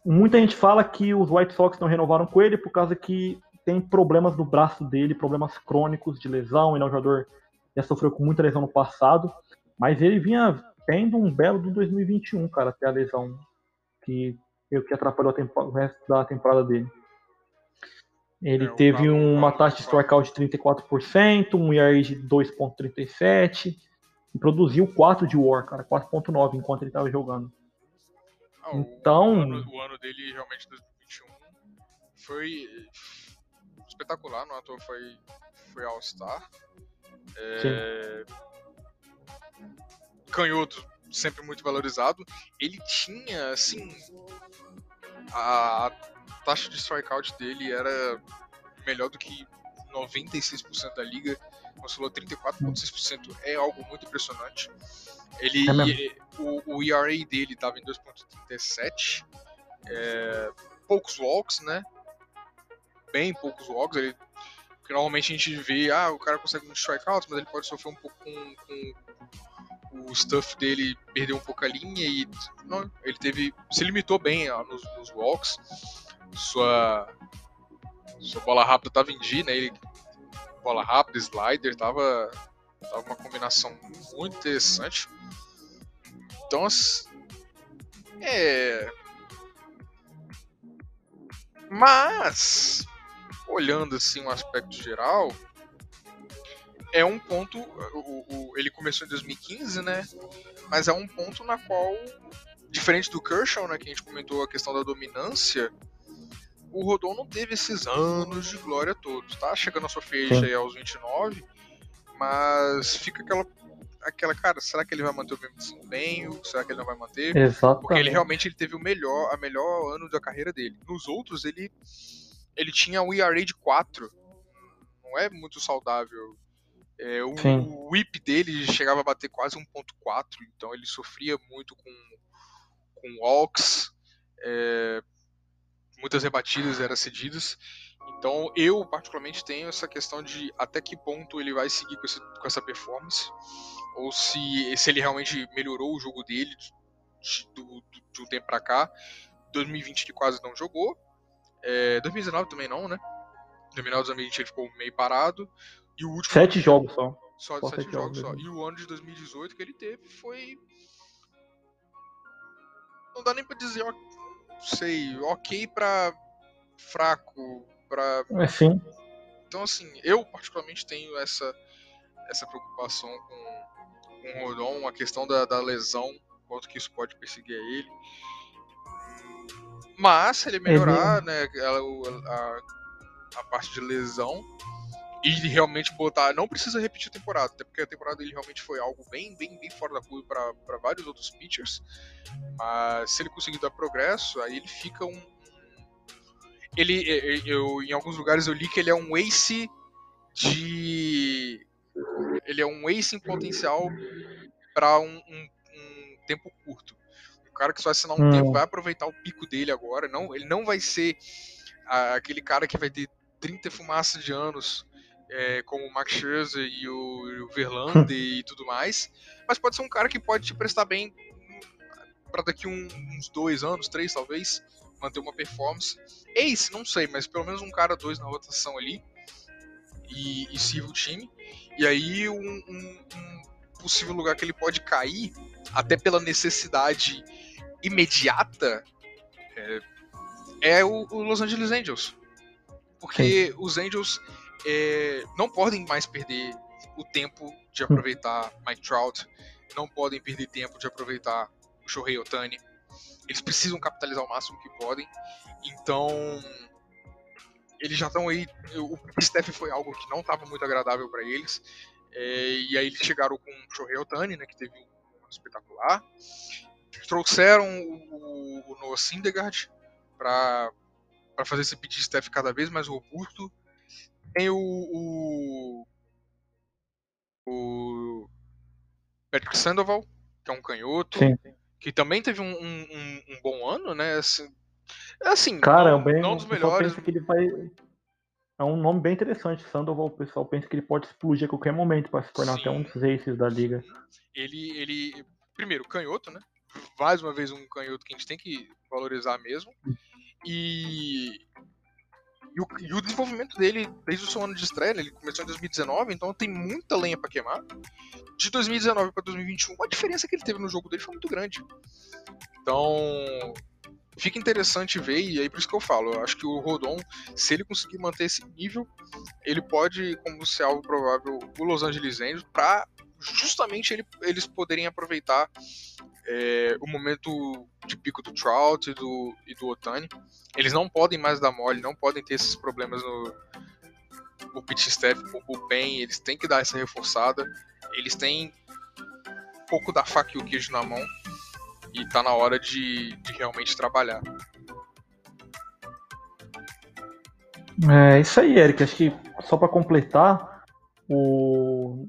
muita gente fala que os White Sox não renovaram com ele por causa que tem problemas no braço dele, problemas crônicos de lesão. Ele é um jogador que já sofreu com muita lesão no passado, mas ele vinha tendo um belo do 2021, cara, até a lesão que, que atrapalhou o resto da temporada dele. Ele é, teve uma taxa de strikeout de 34%, um ERA de 2.37 e produziu 4 de WAR, cara, 4.9 enquanto ele estava jogando. Ah, então, o ano, o ano, dele realmente 2021 foi espetacular, no ator foi foi All-Star. É... Canhoto sempre muito valorizado. Ele tinha assim a taxa de strikeout dele era melhor do que 96% da liga, oscilou 34,6%, é algo muito impressionante. Ele, é o, o, ERA dele estava em 2,37, é, poucos walks, né? Bem poucos walks. Ele, normalmente a gente vê, ah, o cara consegue um strikeout, mas ele pode sofrer um pouco com, com o stuff dele perdeu um pouco a linha e não, ele teve se limitou bem nos, nos walks sua sua bola rápida estava em D, né? Ele, bola rápida, slider, tava, tava uma combinação muito interessante. Então, é. Mas, olhando assim um aspecto geral, é um ponto. O, o, ele começou em 2015, né? Mas é um ponto na qual, diferente do Kershaw, né? Que a gente comentou a questão da dominância, o Rodon não teve esses anos de glória todos, tá? Chegando a sua fecha aí aos 29, mas fica aquela aquela, cara, será que ele vai manter o mesmo desempenho? Será que ele não vai manter? Exatamente. Porque ele realmente ele teve o melhor, a melhor ano da carreira dele. Nos outros, ele ele tinha um ERA de 4. Não é muito saudável. É, o, o whip dele chegava a bater quase 1.4, então ele sofria muito com com walks. É, muitas rebatidas eram cedidas. Então eu particularmente tenho essa questão de até que ponto ele vai seguir com, esse, com essa performance, ou se, se ele realmente melhorou o jogo dele de, do, do, de um tempo para cá. 2020 ele quase não jogou, é, 2019 também não, né? No final de 2020 ele ficou meio parado. E o último. Sete jogos só. Só, só sete, sete jogos, jogos só. E o ano de 2018 que ele teve foi. Não dá nem pra dizer sei, ok pra fraco, pra. É sim. Então, assim, eu particularmente tenho essa, essa preocupação com, com o Rodon, a questão da, da lesão, quanto que isso pode perseguir a ele. Mas, se ele melhorar, né, a, a, a parte de lesão, e realmente botar. Não precisa repetir a temporada, até porque a temporada dele realmente foi algo bem, bem, bem fora da curva para vários outros pitchers. Mas se ele conseguir dar progresso, aí ele fica um. Ele, eu, em alguns lugares eu li que ele é um ace de. Ele é um ace em potencial para um, um, um, tempo curto. O cara que só assinar um hum. tempo vai aproveitar o pico dele agora. Não, ele não vai ser aquele cara que vai ter 30 fumaças de anos é, como o Max Scherzer e o, o Verlander [LAUGHS] e tudo mais, mas pode ser um cara que pode te prestar bem para daqui um, uns dois anos, três talvez, manter uma performance. Ace, não sei, mas pelo menos um cara dois na rotação ali e, e sirva o time. E aí um, um, um possível lugar que ele pode cair, até pela necessidade imediata, é, é o, o, Los Angeles Angels. Porque Sim. os Angels é, não podem mais perder o tempo de aproveitar Mike Trout, não podem perder tempo de aproveitar o Shohei Otani. Eles precisam capitalizar o máximo que podem. Então, eles já estão aí. O Steph foi algo que não estava muito agradável para eles. É, e aí eles chegaram com o Shohei Otani, né, que teve um ano espetacular. Trouxeram o, o Noah Syndergaard para fazer esse pitch Steph cada vez mais robusto. Tem o, o, o Patrick Sandoval, que é um canhoto, Sim. que também teve um, um, um, bom ano, né? Assim, Assim, Cara, não, bem, não dos melhores. que ele vai. É um nome bem interessante. Sandoval, o pessoal pensa que ele pode explodir a qualquer momento para se tornar Sim. até um dos aces da liga. Ele, ele. Primeiro, canhoto, né? Mais uma vez um canhoto que a gente tem que valorizar mesmo. E. E o, e o desenvolvimento dele, desde o seu ano de estreia, né, ele começou em 2019, então tem muita lenha pra queimar. De 2019 pra 2021, a diferença que ele teve no jogo dele foi muito grande. Então, fica interessante ver, e aí por isso que eu falo, eu acho que o Rodon, se ele conseguir manter esse nível, ele pode, como ser algo provável, o Los Angeles Angels, para justamente ele- eles poderem aproveitar é, o momento de pico do Trout e do, e do Otani. Eles não podem mais dar mole, não podem ter esses problemas no, no pitch staff, no bullpen, eles têm que dar essa reforçada. Eles têm um pouco da faca e o queijo na mão e tá na hora de, de realmente trabalhar. É isso aí, Eric. Acho que só para completar, o...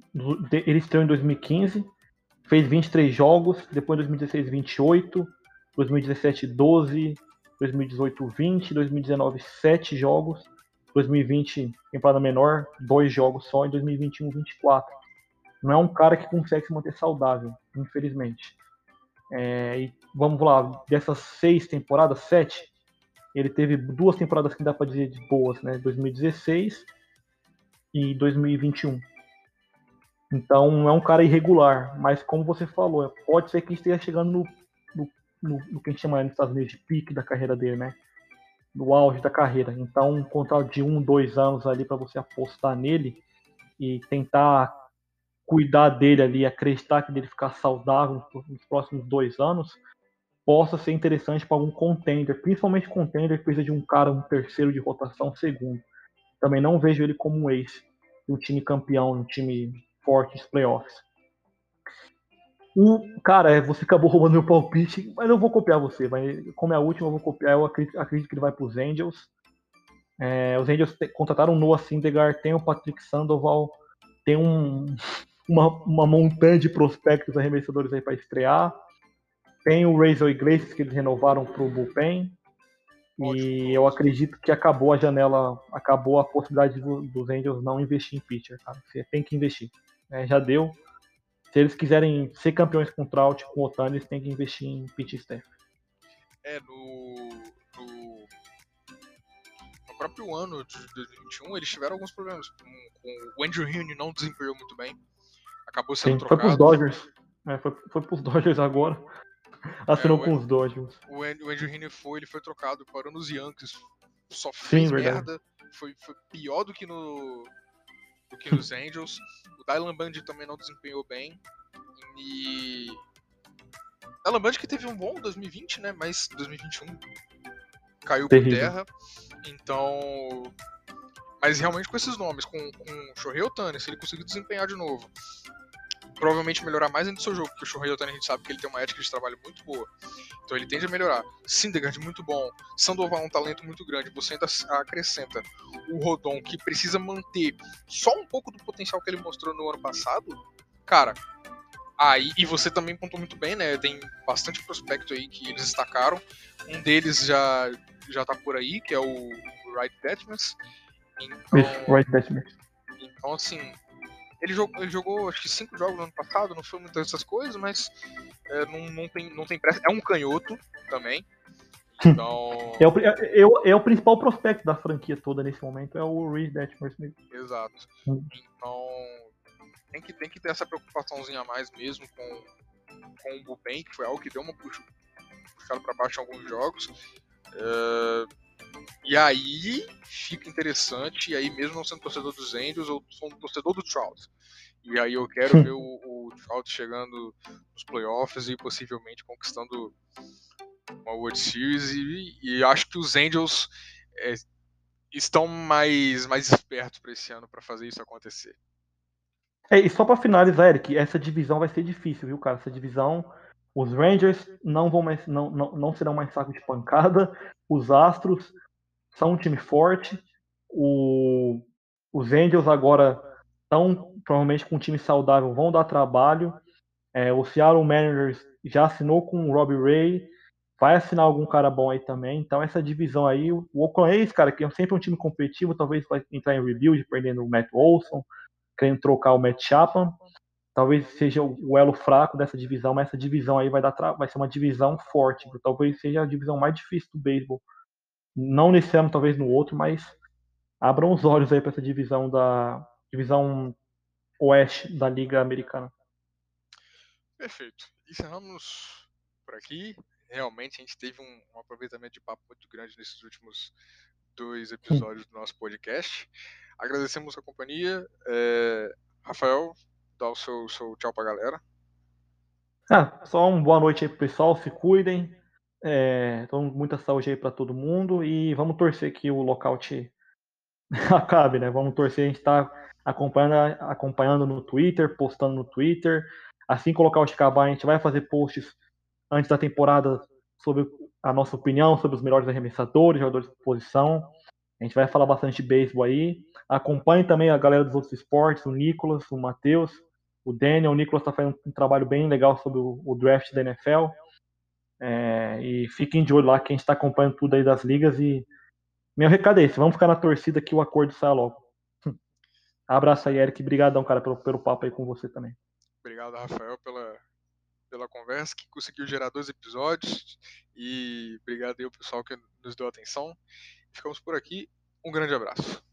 ele estreou em 2015, fez 23 jogos, depois em 2016, 28, 2017, 12, 2018, 20, 2019, 7 jogos, 2020, temporada menor, 2 jogos só, em 2021, 24. Não é um cara que consegue se manter saudável, infelizmente. É, e vamos lá, dessas seis temporadas, sete, ele teve duas temporadas que dá para dizer de boas, né? 2016 e 2021. Então é um cara irregular, mas como você falou, pode ser que esteja chegando no, no, no, no que a gente chama nos Estados Unidos de pique da carreira dele, né? No auge da carreira. Então um contrato de um, dois anos ali para você apostar nele e tentar cuidar dele ali, acreditar que ele ficar saudável nos próximos dois anos, possa ser interessante para algum contender, principalmente contender que precisa de um cara, um terceiro de rotação, segundo. Também não vejo ele como um ace, um time campeão, um time forte nos playoffs. O, cara, é, você acabou roubando meu palpite, mas eu vou copiar você. Mas como é a última, eu vou copiar. Eu acredito, acredito que ele vai para os Angels. É, os Angels te, contrataram o Noah Syndergaard, tem o Patrick Sandoval, tem um, [LAUGHS] uma, uma montanha de prospectos arremessadores aí para estrear. Tem o Razor Iglesias que eles renovaram para o bullpen. E eu acredito que acabou a janela, acabou a possibilidade do- dos Angels não investir em pitcher, cara. Você tem que investir. né? já deu. Se eles quiserem ser campeões com o Trout, com o Otani, eles têm que investir em pitch staff. É, no, no, no próprio ano de 2021, eles tiveram alguns problemas. Com, com o Andrew Heaney não desempenhou muito bem. Acabou sendo Sim, foi trocado. pros Dodgers. É, foi, foi pros Dodgers agora. Assinou É, o- com os Dodgers. O An- o Andrew Heaney foi, ele foi trocado, parou nos Yankees. Só Sim, fez verdade. merda. Foi, foi pior do que no do que nos [LAUGHS] Angels. O Dylan Bundy também não desempenhou bem. E Dylan Bundy que teve um bom 2020, né? Mas 2021 caiu por Terrível. terra. Então, mas realmente com esses nomes, com, com o Shohei Otani, se ele conseguir desempenhar de novo, provavelmente melhorar mais ainda o seu jogo, porque o Shohei Otani a gente sabe que ele tem uma ética de trabalho muito boa. Então ele tende a melhorar. Syndergaard muito bom. Sandoval é um talento muito grande. Você ainda acrescenta o Rodon, que precisa manter só um pouco do potencial que ele mostrou no ano passado. Cara, aí e você também pontuou muito bem, né? Tem bastante prospecto aí que eles destacaram. Um deles já já tá por aí, que é o Wright Detmers. Então, Isso, right Detmer. então, assim, ele jogou, ele jogou acho que cinco jogos no ano passado, não foi muitas dessas coisas, mas é, não, não, tem, não tem pressa. É um canhoto também. [LAUGHS] Então, É o, é, é o- é o principal prospecto da franquia toda nesse momento, é o Reed Detmer Smith. exato. Hum. Então, tem que, tem que ter essa preocupaçãozinha a mais mesmo com, com o bullpen, que foi algo que deu uma puxa, puxada pra baixo em alguns jogos. É, e aí fica interessante, e aí mesmo não sendo torcedor dos Angels, eu sou um torcedor do Trout. E aí eu quero [LAUGHS] ver o, o Trout chegando nos playoffs e possivelmente conquistando uma World Series. E, e acho que os Angels é, estão mais, mais espertos para esse ano para fazer isso acontecer. É, e só pra finalizar, Eric, essa divisão vai ser difícil, viu, cara? Essa divisão, os Rangers não vão mais, não, não, não serão mais saco de pancada. Os Astros são um time forte. O, os Angels agora estão provavelmente com um time saudável, vão dar trabalho. É, o Seattle Mariners já assinou com o Robbie Ray. vai assinar algum cara bom aí também. Então essa divisão aí, o Oakland A's, cara, que é sempre um time competitivo, talvez vai entrar em rebuild, perdendo o Matt Olson, querendo trocar o Matt Chapman. Talvez seja o elo fraco dessa divisão, mas essa divisão aí vai, dar vai ser uma divisão forte. Talvez seja a divisão mais difícil do beisebol. Não nesse ano, talvez no outro, mas abram os olhos aí para essa divisão da divisão oeste da Liga Americana. Perfeito. Encerramos por aqui. Realmente a gente teve um, um aproveitamento de papo muito grande nesses últimos dois episódios do nosso podcast. Agradecemos a companhia. É... Rafael, dá o seu, seu tchau pra galera. Ah, só uma boa noite aí pro pessoal, se cuidem. É, então, muita saúde aí para todo mundo e vamos torcer que o lockout [LAUGHS] acabe, né? Vamos torcer, a gente tá acompanhando, acompanhando no Twitter, postando no Twitter. Assim que o lockout acabar, a gente vai fazer posts antes da temporada sobre a nossa opinião sobre os melhores arremessadores, jogadores de posição. A gente vai falar bastante de beisebol aí. Acompanhe também a galera dos outros esportes, o Nicolas, o Matheus, o Daniel. O Nicolas está fazendo um trabalho bem legal sobre o, o draft da NFL. É, e fiquem de olho lá que a gente está acompanhando tudo aí das ligas. E meu recado é esse: vamos ficar na torcida que o acordo saia logo. [LAUGHS] Abraço aí, Eric. Obrigadão, cara, pelo, pelo papo aí com você também. Obrigado, Rafael, pela, pela conversa, que conseguiu gerar dois episódios. E obrigado aí ao pessoal que nos deu atenção. Ficamos por aqui. Um grande abraço.